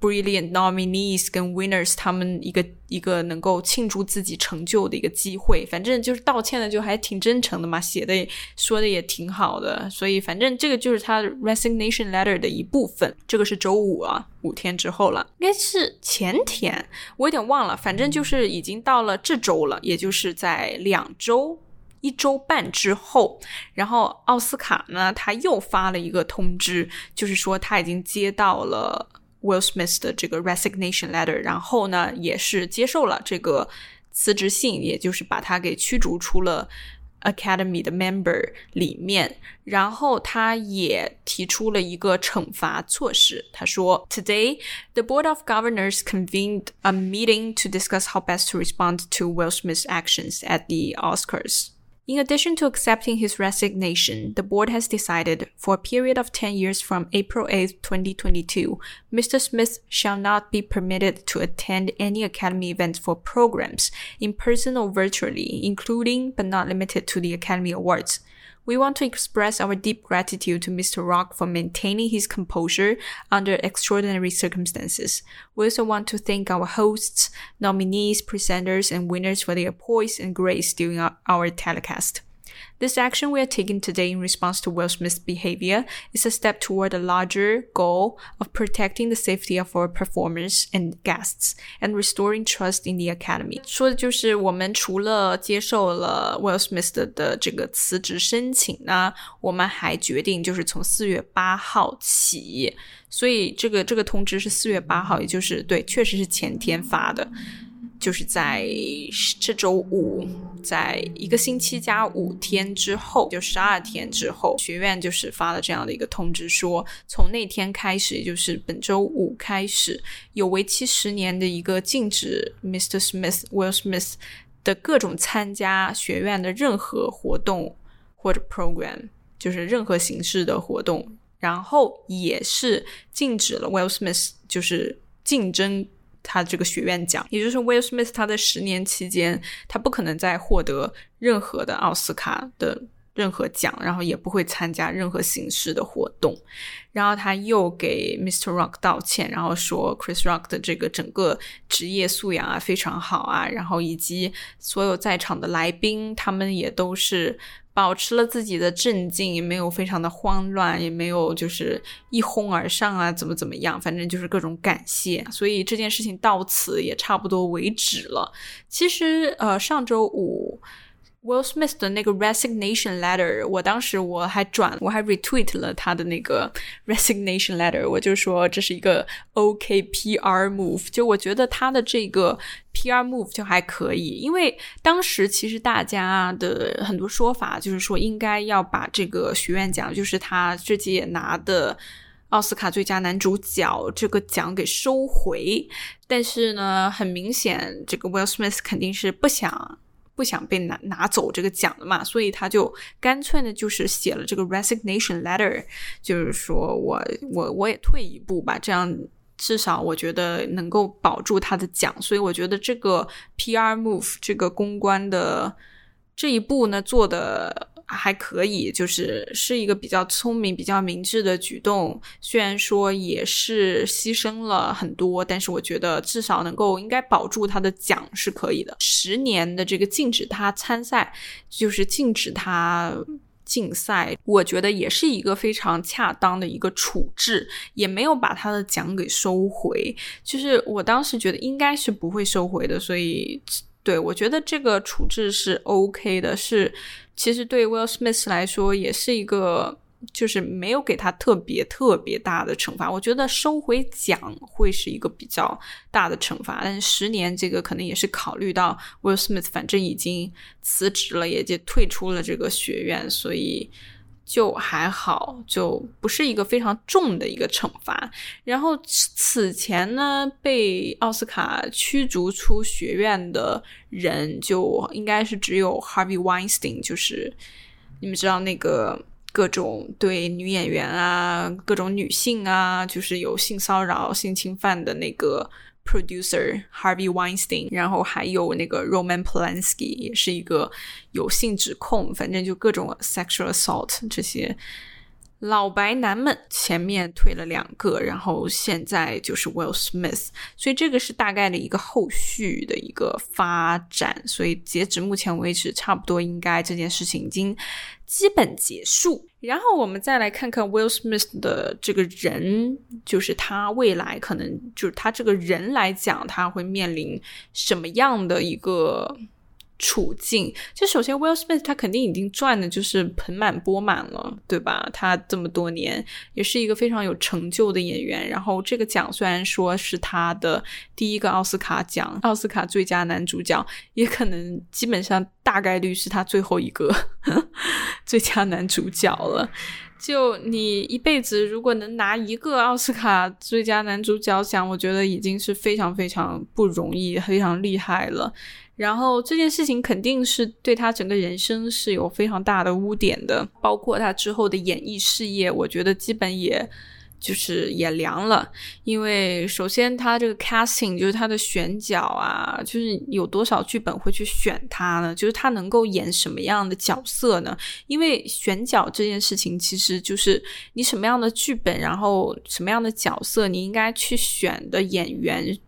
Brilliant nominees 跟 winners，他们一个一个能够庆祝自己成就的一个机会。反正就是道歉的，就还挺真诚的嘛，写的说的也挺好的。所以反正这个就是他 resignation letter 的一部分。这个是周五啊，五天之后了，应该是前天，我有点忘了。反正就是已经到了这周了，也就是在两周一周半之后。然后奥斯卡呢，他又发了一个通知，就是说他已经接到了。Will Smith 的这个 resignation letter，然后呢，也是接受了这个辞职信，也就是把他给驱逐出了 Academy 的 member 里面。然后他也提出了一个惩罚措施。他说：“Today, the board of governors convened a meeting to discuss how best to respond to Will Smith's actions at the Oscars.” In addition to accepting his resignation, the board has decided, for a period of 10 years from April 8, 2022, Mr. Smith shall not be permitted to attend any Academy events for programs, in person or virtually, including but not limited to the Academy Awards. We want to express our deep gratitude to Mr. Rock for maintaining his composure under extraordinary circumstances. We also want to thank our hosts, nominees, presenters, and winners for their poise and grace during our, telecast. This action we are taking today in response to Will Smith's behavior is a step toward a larger goal of protecting the safety of our performers and guests and restoring trust in the academy. 说的就是我们除了接受了 Will Smith 的的这个辞职申请呢，我们还决定就是从四月八号起，所以这个这个通知是四月八号，也就是对，确实是前天发的。 就是在这周五，在一个星期加五天之后，就十二天之后，学院就是发了这样的一个通知，说从那天开始，也就是本周五开始，有为期十年的一个禁止 Mr. Smith Will Smith 的各种参加学院的任何活动或者 program，就是任何形式的活动，然后也是禁止了 Will Smith 就是竞争。他这个学院奖，也就是 Will Smith，他的十年期间，他不可能再获得任何的奥斯卡的任何奖，然后也不会参加任何形式的活动。然后他又给 Mr. Rock 道歉，然后说 Chris Rock 的这个整个职业素养啊非常好啊，然后以及所有在场的来宾，他们也都是。保持了自己的镇静，也没有非常的慌乱，也没有就是一哄而上啊，怎么怎么样，反正就是各种感谢，所以这件事情到此也差不多为止了。其实，呃，上周五。Will Smith 的那个 resignation letter，我当时我还转，我还 retweet 了他的那个 resignation letter，我就说这是一个 OK PR move，就我觉得他的这个 PR move 就还可以，因为当时其实大家的很多说法就是说应该要把这个学院奖，就是他这届拿的奥斯卡最佳男主角这个奖给收回，但是呢，很明显这个 Will Smith 肯定是不想。不想被拿拿走这个奖的嘛，所以他就干脆呢，就是写了这个 resignation letter，就是说我我我也退一步吧，这样至少我觉得能够保住他的奖，所以我觉得这个 PR move 这个公关的这一步呢做的。还可以，就是是一个比较聪明、比较明智的举动。虽然说也是牺牲了很多，但是我觉得至少能够应该保住他的奖是可以的。十年的这个禁止他参赛，就是禁止他竞赛，我觉得也是一个非常恰当的一个处置，也没有把他的奖给收回。就是我当时觉得应该是不会收回的，所以对我觉得这个处置是 OK 的，是。其实对 Will Smith 来说也是一个，就是没有给他特别特别大的惩罚。我觉得收回奖会是一个比较大的惩罚，但是十年这个可能也是考虑到 Will Smith 反正已经辞职了，也就退出了这个学院，所以。就还好，就不是一个非常重的一个惩罚。然后此前呢，被奥斯卡驱逐出学院的人，就应该是只有 Harvey Weinstein，就是你们知道那个各种对女演员啊、各种女性啊，就是有性骚扰、性侵犯的那个。Producer Harvey Weinstein，然后还有那个 Roman Polanski，也是一个有性指控，反正就各种 sexual assault 这些。老白男们前面退了两个，然后现在就是 Will Smith，所以这个是大概的一个后续的一个发展。所以截止目前为止，差不多应该这件事情已经基本结束。然后我们再来看看 Will Smith 的这个人，就是他未来可能就是他这个人来讲，他会面临什么样的一个。处境，就首先，Will Smith 他肯定已经赚的就是盆满钵满了，对吧？他这么多年也是一个非常有成就的演员。然后这个奖虽然说是他的第一个奥斯卡奖，奥斯卡最佳男主角，也可能基本上大概率是他最后一个 最佳男主角了。就你一辈子如果能拿一个奥斯卡最佳男主角奖，我觉得已经是非常非常不容易、非常厉害了。然后这件事情肯定是对他整个人生是有非常大的污点的，包括他之后的演艺事业，我觉得基本也就是也凉了，因为首先他这个 casting 就是他的选角啊，就是有多少剧本会去选他呢？就是他能够演什么样的角色呢？因为选角这件事情其实就是你什么样的剧本，然后什么样的角色，你应该去选的演员。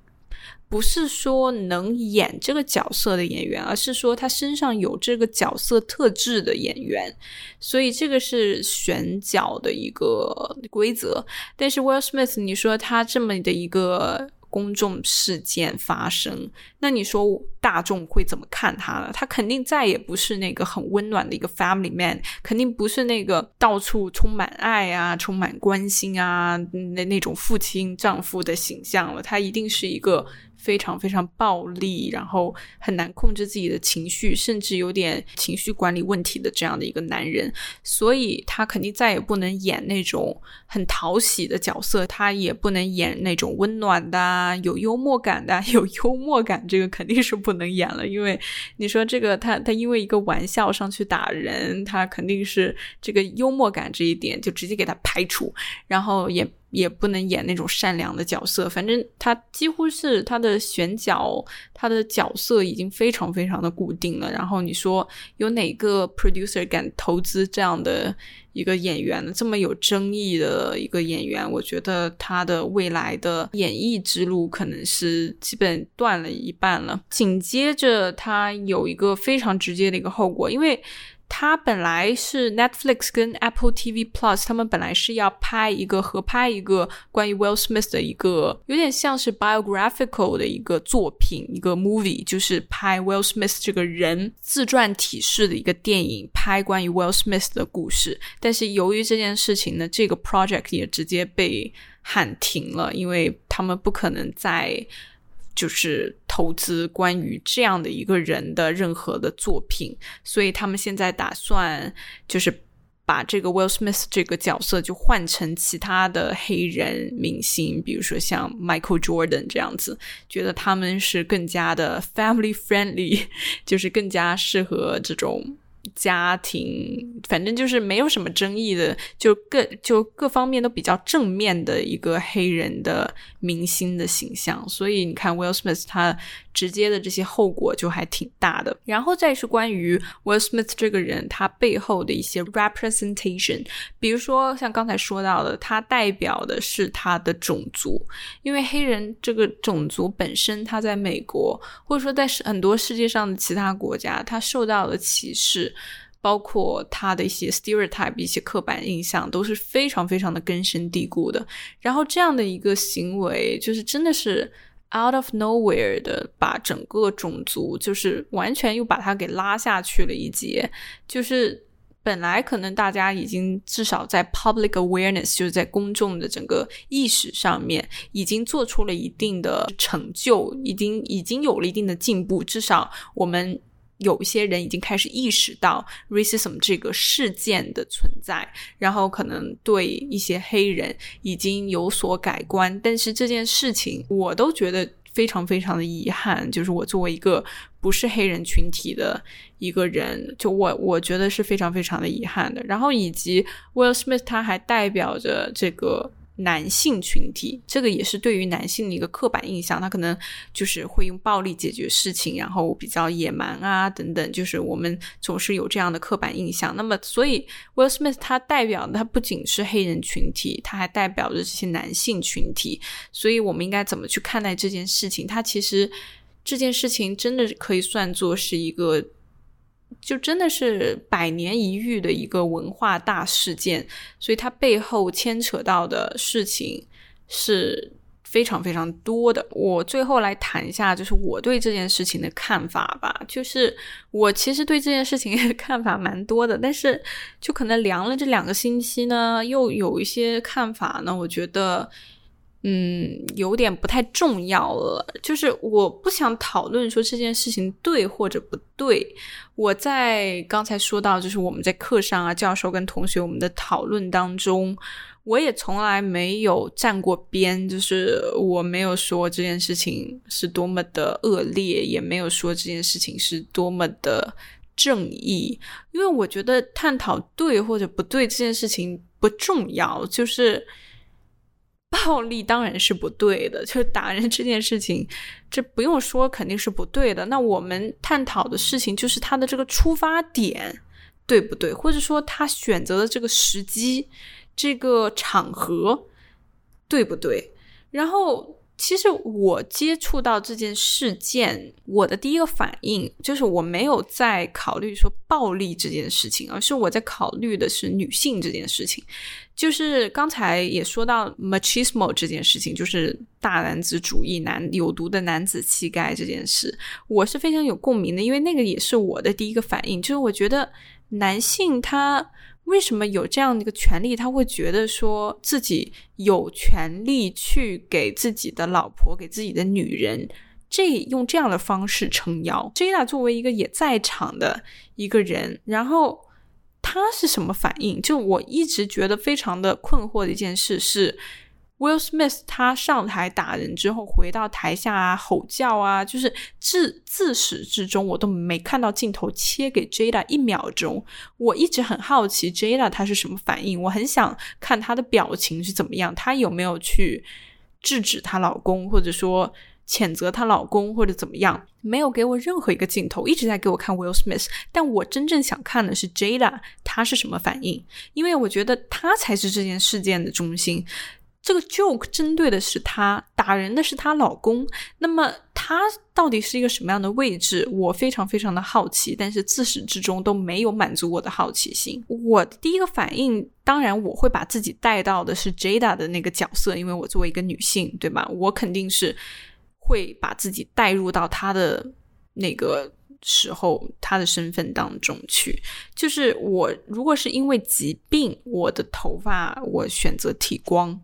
不是说能演这个角色的演员，而是说他身上有这个角色特质的演员，所以这个是选角的一个规则。但是 Will Smith，你说他这么的一个。公众事件发生，那你说大众会怎么看他呢？他肯定再也不是那个很温暖的一个 family man，肯定不是那个到处充满爱啊、充满关心啊那那种父亲、丈夫的形象了。他一定是一个。非常非常暴力，然后很难控制自己的情绪，甚至有点情绪管理问题的这样的一个男人，所以他肯定再也不能演那种很讨喜的角色，他也不能演那种温暖的、有幽默感的。有幽默感这个肯定是不能演了，因为你说这个他他因为一个玩笑上去打人，他肯定是这个幽默感这一点就直接给他排除，然后也。也不能演那种善良的角色，反正他几乎是他的选角，他的角色已经非常非常的固定了。然后你说有哪个 producer 敢投资这样的一个演员？这么有争议的一个演员，我觉得他的未来的演艺之路可能是基本断了一半了。紧接着他有一个非常直接的一个后果，因为。他本来是 Netflix 跟 Apple TV Plus，他们本来是要拍一个合拍一个关于 Will Smith 的一个有点像是 biographical 的一个作品，一个 movie，就是拍 Will Smith 这个人自传体式的一个电影，拍关于 Will Smith 的故事。但是由于这件事情呢，这个 project 也直接被喊停了，因为他们不可能在。就是投资关于这样的一个人的任何的作品，所以他们现在打算就是把这个 Will Smith 这个角色就换成其他的黑人明星，比如说像 Michael Jordan 这样子，觉得他们是更加的 family friendly，就是更加适合这种。家庭，反正就是没有什么争议的，就各就各方面都比较正面的一个黑人的明星的形象。所以你看，Will Smith 他直接的这些后果就还挺大的。然后再是关于 Will Smith 这个人他背后的一些 representation，比如说像刚才说到的，他代表的是他的种族，因为黑人这个种族本身，他在美国或者说在很多世界上的其他国家，他受到的歧视。包括他的一些 stereotype、一些刻板印象都是非常非常的根深蒂固的。然后这样的一个行为，就是真的是 out of nowhere 的，把整个种族就是完全又把它给拉下去了一截。就是本来可能大家已经至少在 public awareness，就是在公众的整个意识上面，已经做出了一定的成就，已经已经有了一定的进步。至少我们。有一些人已经开始意识到 racism 这个事件的存在，然后可能对一些黑人已经有所改观。但是这件事情，我都觉得非常非常的遗憾。就是我作为一个不是黑人群体的一个人，就我我觉得是非常非常的遗憾的。然后以及 Will Smith 他还代表着这个。男性群体，这个也是对于男性的一个刻板印象，他可能就是会用暴力解决事情，然后比较野蛮啊等等，就是我们总是有这样的刻板印象。那么，所以 Will Smith 他代表的他不仅是黑人群体，他还代表着这些男性群体。所以我们应该怎么去看待这件事情？他其实这件事情真的可以算作是一个。就真的是百年一遇的一个文化大事件，所以它背后牵扯到的事情是非常非常多的。我最后来谈一下，就是我对这件事情的看法吧。就是我其实对这件事情 看法蛮多的，但是就可能凉了这两个星期呢，又有一些看法呢，我觉得。嗯，有点不太重要了。就是我不想讨论说这件事情对或者不对。我在刚才说到，就是我们在课上啊，教授跟同学我们的讨论当中，我也从来没有站过边。就是我没有说这件事情是多么的恶劣，也没有说这件事情是多么的正义。因为我觉得探讨对或者不对这件事情不重要，就是。暴力当然是不对的，就是打人这件事情，这不用说肯定是不对的。那我们探讨的事情就是他的这个出发点对不对，或者说他选择的这个时机、这个场合对不对？然后。其实我接触到这件事件，我的第一个反应就是我没有在考虑说暴力这件事情，而是我在考虑的是女性这件事情。就是刚才也说到 machismo 这件事情，就是大男子主义、男有毒的男子气概这件事，我是非常有共鸣的，因为那个也是我的第一个反应，就是我觉得男性他。为什么有这样的一个权利？他会觉得说自己有权利去给自己的老婆、给自己的女人，这用这样的方式撑腰。Jada 作为一个也在场的一个人，然后他是什么反应？就我一直觉得非常的困惑的一件事是。Will Smith 他上台打人之后回到台下啊吼叫啊，就是自自始至终我都没看到镜头切给 Jada 一秒钟。我一直很好奇 Jada 他是什么反应，我很想看他的表情是怎么样，他有没有去制止她老公，或者说谴责她老公或者怎么样？没有给我任何一个镜头，一直在给我看 Will Smith。但我真正想看的是 Jada 他是什么反应，因为我觉得他才是这件事件的中心。这个 joke 针对的是她，打人的是她老公。那么她到底是一个什么样的位置？我非常非常的好奇，但是自始至终都没有满足我的好奇心。我第一个反应，当然我会把自己带到的是 Jada 的那个角色，因为我作为一个女性，对吧？我肯定是会把自己带入到她的那个时候，她的身份当中去。就是我如果是因为疾病，我的头发我选择剃光。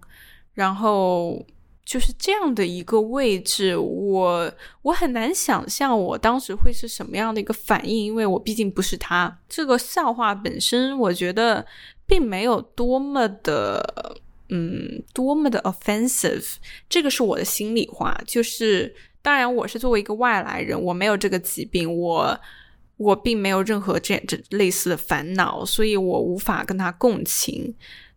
然后就是这样的一个位置，我我很难想象我当时会是什么样的一个反应，因为我毕竟不是他。这个笑话本身，我觉得并没有多么的，嗯，多么的 offensive。这个是我的心里话。就是当然，我是作为一个外来人，我没有这个疾病，我我并没有任何这这类似的烦恼，所以我无法跟他共情。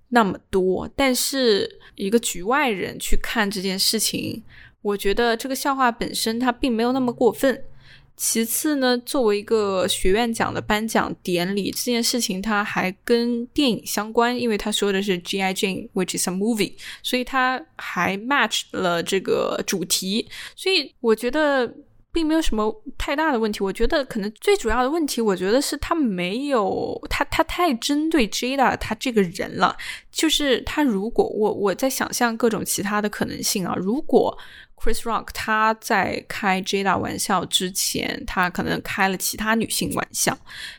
那么多，但是一个局外人去看这件事情，我觉得这个笑话本身它并没有那么过分。其次呢，作为一个学院奖的颁奖典礼，这件事情它还跟电影相关，因为他说的是 G.I. Jane，which is a movie，所以它还 match 了这个主题，所以我觉得。并没有什么太大的问题，我觉得可能最主要的问题，我觉得是他没有他他太针对 Jada 他这个人了。就是他如果我我在想象各种其他的可能性啊，如果 Chris Rock 他在开 Jada 玩笑之前，他可能开了其他女性玩笑，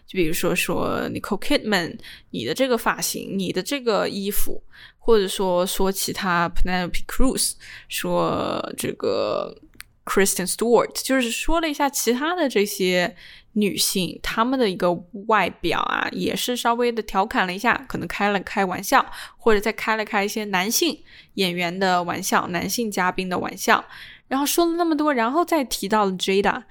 就比如说说 Nicole Kidman 你的这个发型，你的这个衣服，或者说说其他 Penelope Cruz 说这个。Kristen Stewart 就是说了一下其他的这些女性，她们的一个外表啊，也是稍微的调侃了一下，可能开了开玩笑，或者再开了开一些男性演员的玩笑、男性嘉宾的玩笑，然后说了那么多，然后再提到了 Jada。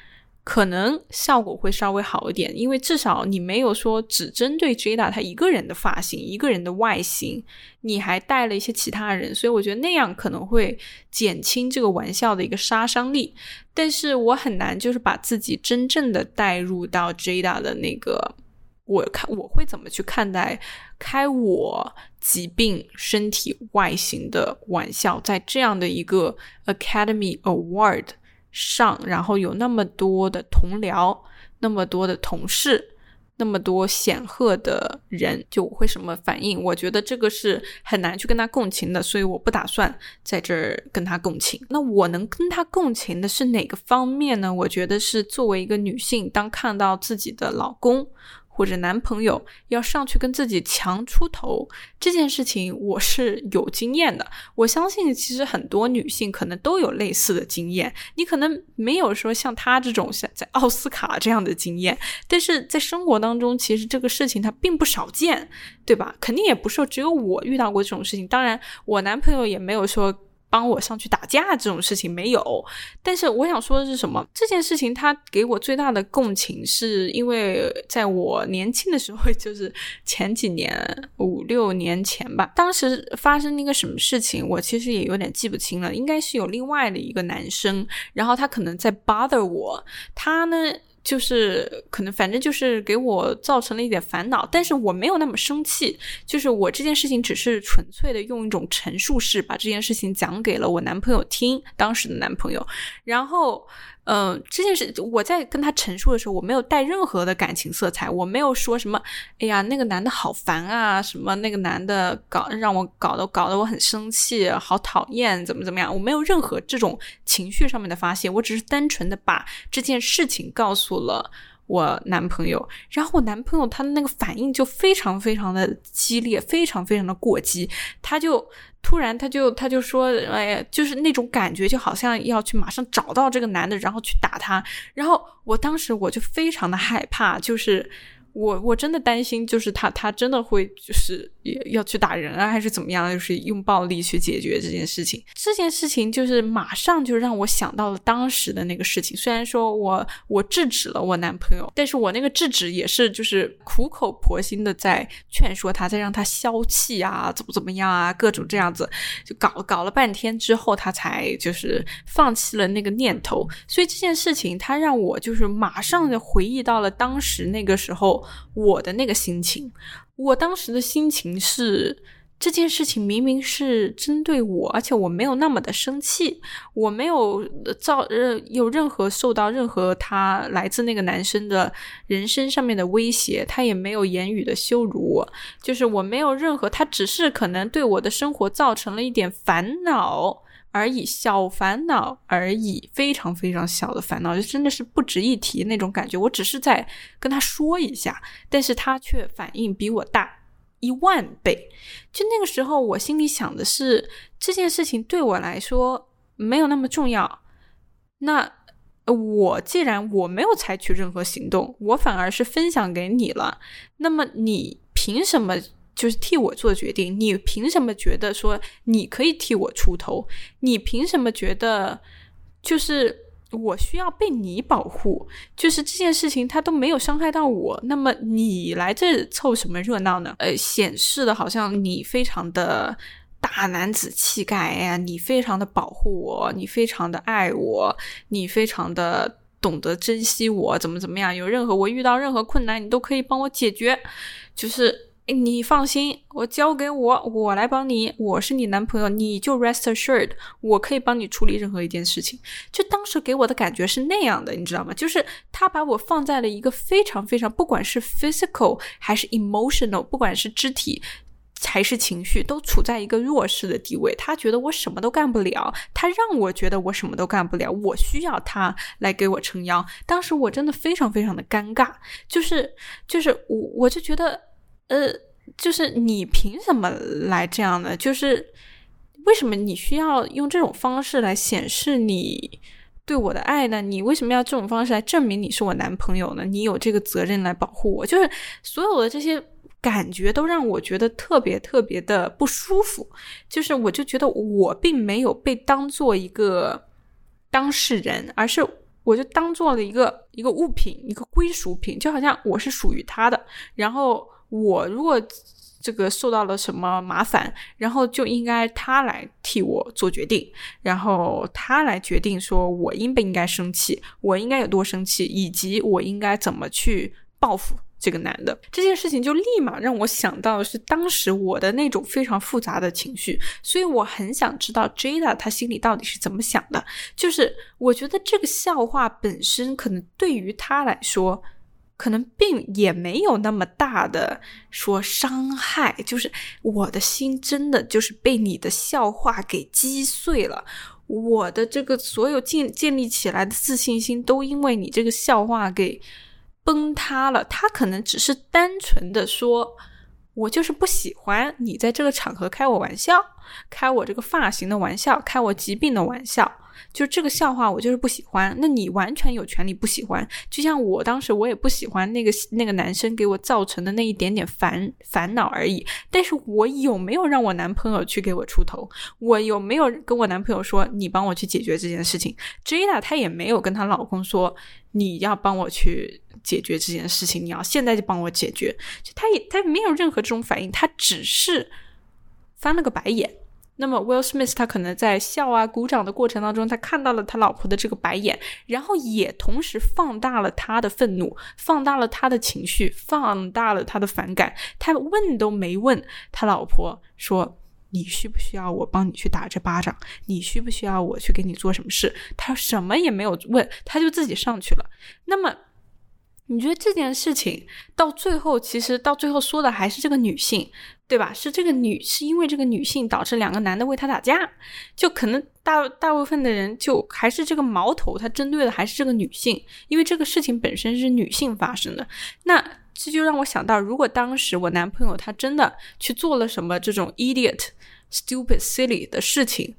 可能效果会稍微好一点，因为至少你没有说只针对 Jada 他一个人的发型、一个人的外形，你还带了一些其他人，所以我觉得那样可能会减轻这个玩笑的一个杀伤力。但是我很难就是把自己真正的带入到 Jada 的那个，我看我会怎么去看待开我疾病、身体、外形的玩笑，在这样的一个 Academy Award。上，然后有那么多的同僚，那么多的同事，那么多显赫的人，就我会什么反应？我觉得这个是很难去跟他共情的，所以我不打算在这儿跟他共情。那我能跟他共情的是哪个方面呢？我觉得是作为一个女性，当看到自己的老公。或者男朋友要上去跟自己强出头这件事情，我是有经验的。我相信，其实很多女性可能都有类似的经验。你可能没有说像她这种像在奥斯卡这样的经验，但是在生活当中，其实这个事情它并不少见，对吧？肯定也不是只有我遇到过这种事情。当然，我男朋友也没有说。帮我上去打架这种事情没有，但是我想说的是什么？这件事情它给我最大的共情，是因为在我年轻的时候，就是前几年五六年前吧，当时发生那个什么事情，我其实也有点记不清了，应该是有另外的一个男生，然后他可能在 bother 我，他呢。就是可能，反正就是给我造成了一点烦恼，但是我没有那么生气。就是我这件事情只是纯粹的用一种陈述式把这件事情讲给了我男朋友听，当时的男朋友，然后。嗯，这件事我在跟他陈述的时候，我没有带任何的感情色彩，我没有说什么，哎呀，那个男的好烦啊，什么那个男的搞让我搞得搞得我很生气，好讨厌，怎么怎么样，我没有任何这种情绪上面的发泄，我只是单纯的把这件事情告诉了我男朋友，然后我男朋友他的那个反应就非常非常的激烈，非常非常的过激，他就。突然，他就他就说，哎呀，就是那种感觉，就好像要去马上找到这个男的，然后去打他。然后我当时我就非常的害怕，就是。我我真的担心，就是他他真的会就是要去打人啊，还是怎么样？就是用暴力去解决这件事情。这件事情就是马上就让我想到了当时的那个事情。虽然说我我制止了我男朋友，但是我那个制止也是就是苦口婆心的在劝说他，在让他消气啊，怎么怎么样啊，各种这样子，就搞搞了半天之后，他才就是放弃了那个念头。所以这件事情，他让我就是马上就回忆到了当时那个时候。我的那个心情，我当时的心情是这件事情明明是针对我，而且我没有那么的生气，我没有造呃有任何受到任何他来自那个男生的人身上面的威胁，他也没有言语的羞辱我，就是我没有任何，他只是可能对我的生活造成了一点烦恼。而已，小烦恼而已，非常非常小的烦恼，就真的是不值一提那种感觉。我只是在跟他说一下，但是他却反应比我大一万倍。就那个时候，我心里想的是，这件事情对我来说没有那么重要。那我既然我没有采取任何行动，我反而是分享给你了，那么你凭什么？就是替我做决定，你凭什么觉得说你可以替我出头？你凭什么觉得就是我需要被你保护？就是这件事情他都没有伤害到我，那么你来这凑什么热闹呢？呃，显示的好像你非常的大男子气概呀，你非常的保护我，你非常的爱我，你非常的懂得珍惜我，怎么怎么样？有任何我遇到任何困难，你都可以帮我解决，就是。你放心，我交给我，我来帮你。我是你男朋友，你就 rest assured，我可以帮你处理任何一件事情。就当时给我的感觉是那样的，你知道吗？就是他把我放在了一个非常非常，不管是 physical 还是 emotional，不管是肢体还是情绪，都处在一个弱势的地位。他觉得我什么都干不了，他让我觉得我什么都干不了，我需要他来给我撑腰。当时我真的非常非常的尴尬，就是就是我我就觉得。呃，就是你凭什么来这样的？就是为什么你需要用这种方式来显示你对我的爱呢？你为什么要这种方式来证明你是我男朋友呢？你有这个责任来保护我。就是所有的这些感觉都让我觉得特别特别的不舒服。就是我就觉得我并没有被当做一个当事人，而是我就当做了一个一个物品，一个归属品，就好像我是属于他的，然后。我如果这个受到了什么麻烦，然后就应该他来替我做决定，然后他来决定说我应不应该生气，我应该有多生气，以及我应该怎么去报复这个男的。这件事情就立马让我想到的是当时我的那种非常复杂的情绪，所以我很想知道 Jada 他心里到底是怎么想的。就是我觉得这个笑话本身可能对于他来说。可能并也没有那么大的说伤害，就是我的心真的就是被你的笑话给击碎了，我的这个所有建建立起来的自信心都因为你这个笑话给崩塌了。他可能只是单纯的说，我就是不喜欢你在这个场合开我玩笑，开我这个发型的玩笑，开我疾病的玩笑。就这个笑话我就是不喜欢，那你完全有权利不喜欢。就像我当时我也不喜欢那个那个男生给我造成的那一点点烦烦恼而已。但是我有没有让我男朋友去给我出头？我有没有跟我男朋友说你帮我去解决这件事情？Jada 她也没有跟她老公说你要帮我去解决这件事情，你要现在就帮我解决。就她也她没有任何这种反应，她只是翻了个白眼。那么 Will Smith 他可能在笑啊、鼓掌的过程当中，他看到了他老婆的这个白眼，然后也同时放大了他的愤怒，放大了他的情绪，放大了他的反感。他问都没问他老婆说：“你需不需要我帮你去打这巴掌？你需不需要我去给你做什么事？”他什么也没有问，他就自己上去了。那么，你觉得这件事情到最后，其实到最后说的还是这个女性？对吧？是这个女，是因为这个女性导致两个男的为她打架，就可能大大部分的人就还是这个矛头，他针对的还是这个女性，因为这个事情本身是女性发生的。那这就让我想到，如果当时我男朋友他真的去做了什么这种 idiot、stupid、silly 的事情，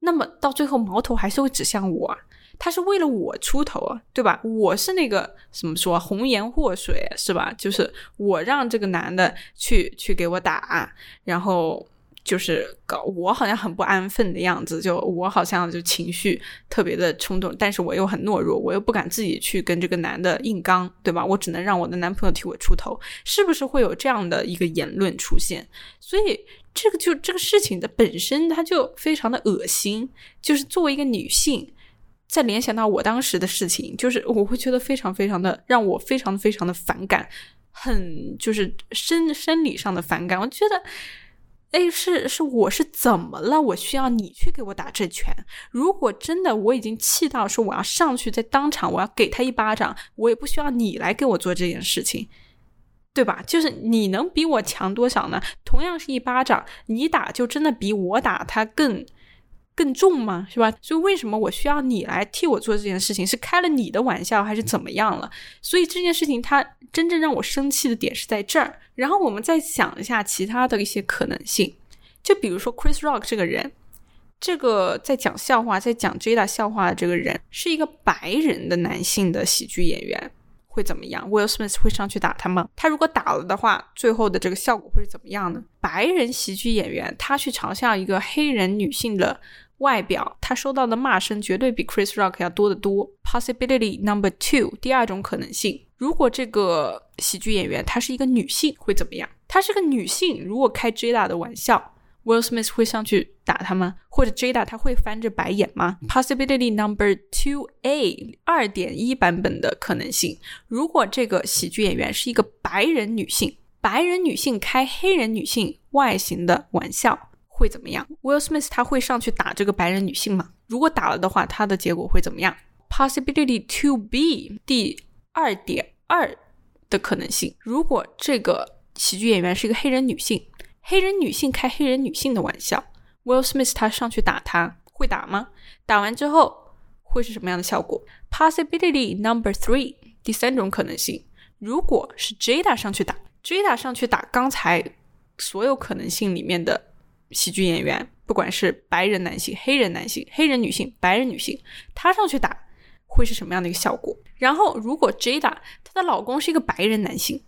那么到最后矛头还是会指向我。他是为了我出头啊，对吧？我是那个怎么说红颜祸水是吧？就是我让这个男的去去给我打，然后就是搞我好像很不安分的样子，就我好像就情绪特别的冲动，但是我又很懦弱，我又不敢自己去跟这个男的硬刚，对吧？我只能让我的男朋友替我出头，是不是会有这样的一个言论出现？所以这个就这个事情的本身，它就非常的恶心，就是作为一个女性。再联想到我当时的事情，就是我会觉得非常非常的让我非常非常的反感，很就是生生理上的反感。我觉得，哎，是是我是怎么了？我需要你去给我打这拳？如果真的我已经气到说我要上去在当场我要给他一巴掌，我也不需要你来给我做这件事情，对吧？就是你能比我强多少呢？同样是一巴掌，你打就真的比我打他更。更重吗？是吧？所以为什么我需要你来替我做这件事情？是开了你的玩笑，还是怎么样了？所以这件事情它真正让我生气的点是在这儿。然后我们再想一下其他的一些可能性，就比如说 Chris Rock 这个人，这个在讲笑话、在讲 Jada 笑话的这个人，是一个白人的男性的喜剧演员，会怎么样？Will Smith 会上去打他吗？他如果打了的话，最后的这个效果会是怎么样呢？白人喜剧演员他去嘲笑一个黑人女性的。外表，他收到的骂声绝对比 Chris Rock 要多得多。Possibility number two，第二种可能性，如果这个喜剧演员她是一个女性，会怎么样？她是个女性，如果开 Jada 的玩笑，Will Smith 会上去打她吗？或者 Jada 她会翻着白眼吗？Possibility number two A，二点一版本的可能性，如果这个喜剧演员是一个白人女性，白人女性开黑人女性外形的玩笑。会怎么样？Will Smith 他会上去打这个白人女性吗？如果打了的话，他的结果会怎么样？Possibility to be 第二点二的可能性，如果这个喜剧演员是一个黑人女性，黑人女性开黑人女性的玩笑，Will Smith 他上去打他会打吗？打完之后会是什么样的效果？Possibility number three 第三种可能性，如果是 Jada 上去打，Jada 上去打刚才所有可能性里面的。喜剧演员，不管是白人男性、黑人男性、黑人女性、白人女性，他上去打会是什么样的一个效果？然后，如果 Jada 她的老公是一个白人男性，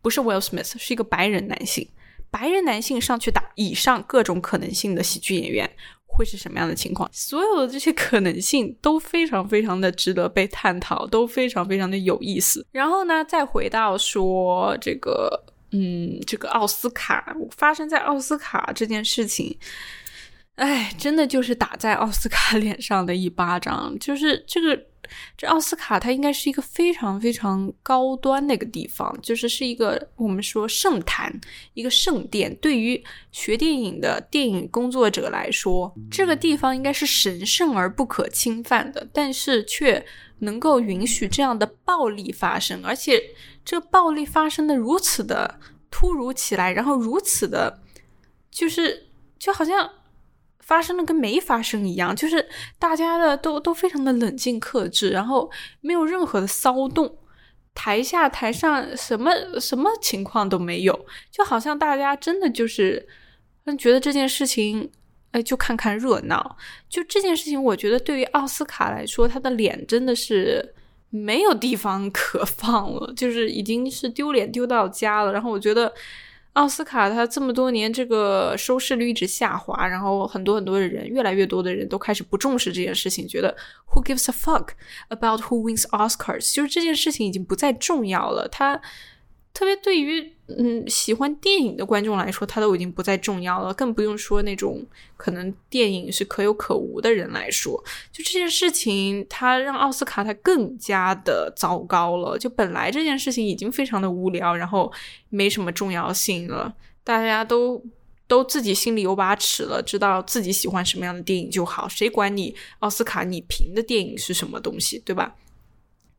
不是 Will Smith，是一个白人男性，白人男性上去打以上各种可能性的喜剧演员，会是什么样的情况？所有的这些可能性都非常非常的值得被探讨，都非常非常的有意思。然后呢，再回到说这个。嗯，这个奥斯卡发生在奥斯卡这件事情，哎，真的就是打在奥斯卡 脸上的一巴掌。就是这个，这奥斯卡它应该是一个非常非常高端的一个地方，就是是一个我们说圣坛，一个圣殿。对于学电影的电影工作者来说，这个地方应该是神圣而不可侵犯的，但是却能够允许这样的暴力发生，而且。这暴力发生的如此的突如其来，然后如此的，就是就好像发生了跟没发生一样，就是大家的都都非常的冷静克制，然后没有任何的骚动，台下台上什么什么情况都没有，就好像大家真的就是觉得这件事情哎，就看看热闹。就这件事情，我觉得对于奥斯卡来说，他的脸真的是没有地方可放了，就是已经是丢脸丢到家了。然后我觉得。奥斯卡他这么多年这个收视率一直下滑，然后很多很多的人，越来越多的人都开始不重视这件事情，觉得 Who gives a fuck about who wins Oscars？就是这件事情已经不再重要了。他特别对于嗯喜欢电影的观众来说，它都已经不再重要了，更不用说那种可能电影是可有可无的人来说。就这件事情，它让奥斯卡它更加的糟糕了。就本来这件事情已经非常的无聊，然后没什么重要性了，大家都都自己心里有把尺了，知道自己喜欢什么样的电影就好，谁管你奥斯卡你评的电影是什么东西，对吧？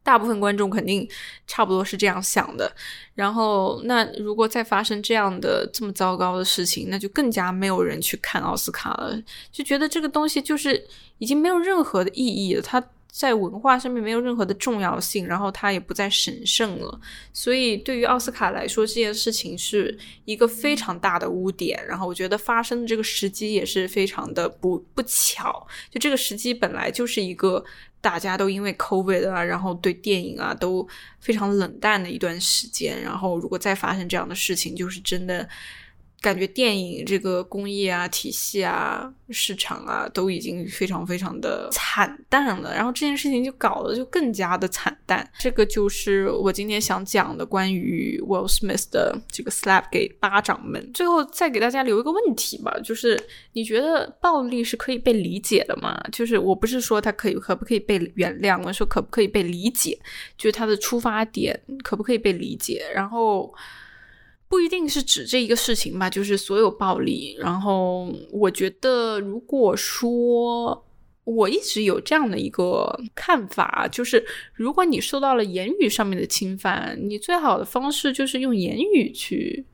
大部分观众肯定差不多是这样想的，然后那如果再发生这样的这么糟糕的事情，那就更加没有人去看奥斯卡了，就觉得这个东西就是已经没有任何的意义了，它在文化上面没有任何的重要性，然后它也不再神圣了，所以对于奥斯卡来说，这件事情是一个非常大的污点，然后我觉得发生的这个时机也是非常的不不巧，就这个时机本来就是一个。大家都因为 COVID 啊，然后对电影啊都非常冷淡的一段时间，然后如果再发生这样的事情，就是真的。感觉电影这个工业啊、体系啊、市场啊，都已经非常非常的惨淡了。然后这件事情就搞得就更加的惨淡。这个就是我今天想讲的关于 Will Smith 的这个 slap 给巴掌们。最后再给大家留一个问题吧，就是你觉得暴力是可以被理解的吗？就是我不是说它可以可不可以被原谅，我说可不可以被理解，就是它的出发点可不可以被理解，然后。不一定是指这一个事情吧，就是所有暴力。然后我觉得，如果说我一直有这样的一个看法，就是如果你受到了言语上面的侵犯，你最好的方式就是用言语去。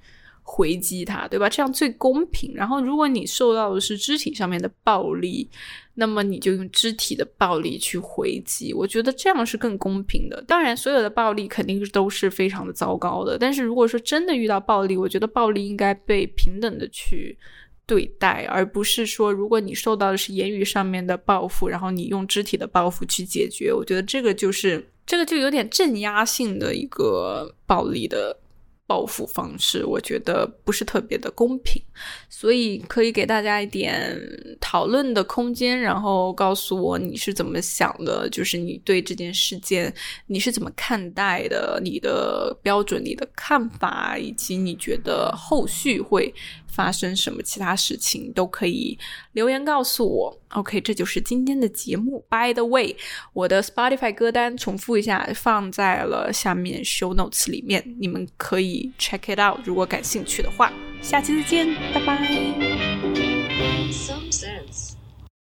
回击他，对吧？这样最公平。然后，如果你受到的是肢体上面的暴力，那么你就用肢体的暴力去回击。我觉得这样是更公平的。当然，所有的暴力肯定是都是非常的糟糕的。但是，如果说真的遇到暴力，我觉得暴力应该被平等的去对待，而不是说，如果你受到的是言语上面的报复，然后你用肢体的报复去解决。我觉得这个就是这个就有点镇压性的一个暴力的。报复方式，我觉得不是特别的公平，所以可以给大家一点讨论的空间，然后告诉我你是怎么想的，就是你对这件事件你是怎么看待的，你的标准、你的看法，以及你觉得后续会。发生什么其他事情都可以留言告诉我。OK，这就是今天的节目。By the way，我的 Spotify 歌单重复一下，放在了下面 Show Notes 里面，你们可以 check it out。如果感兴趣的话，下期再见，拜拜。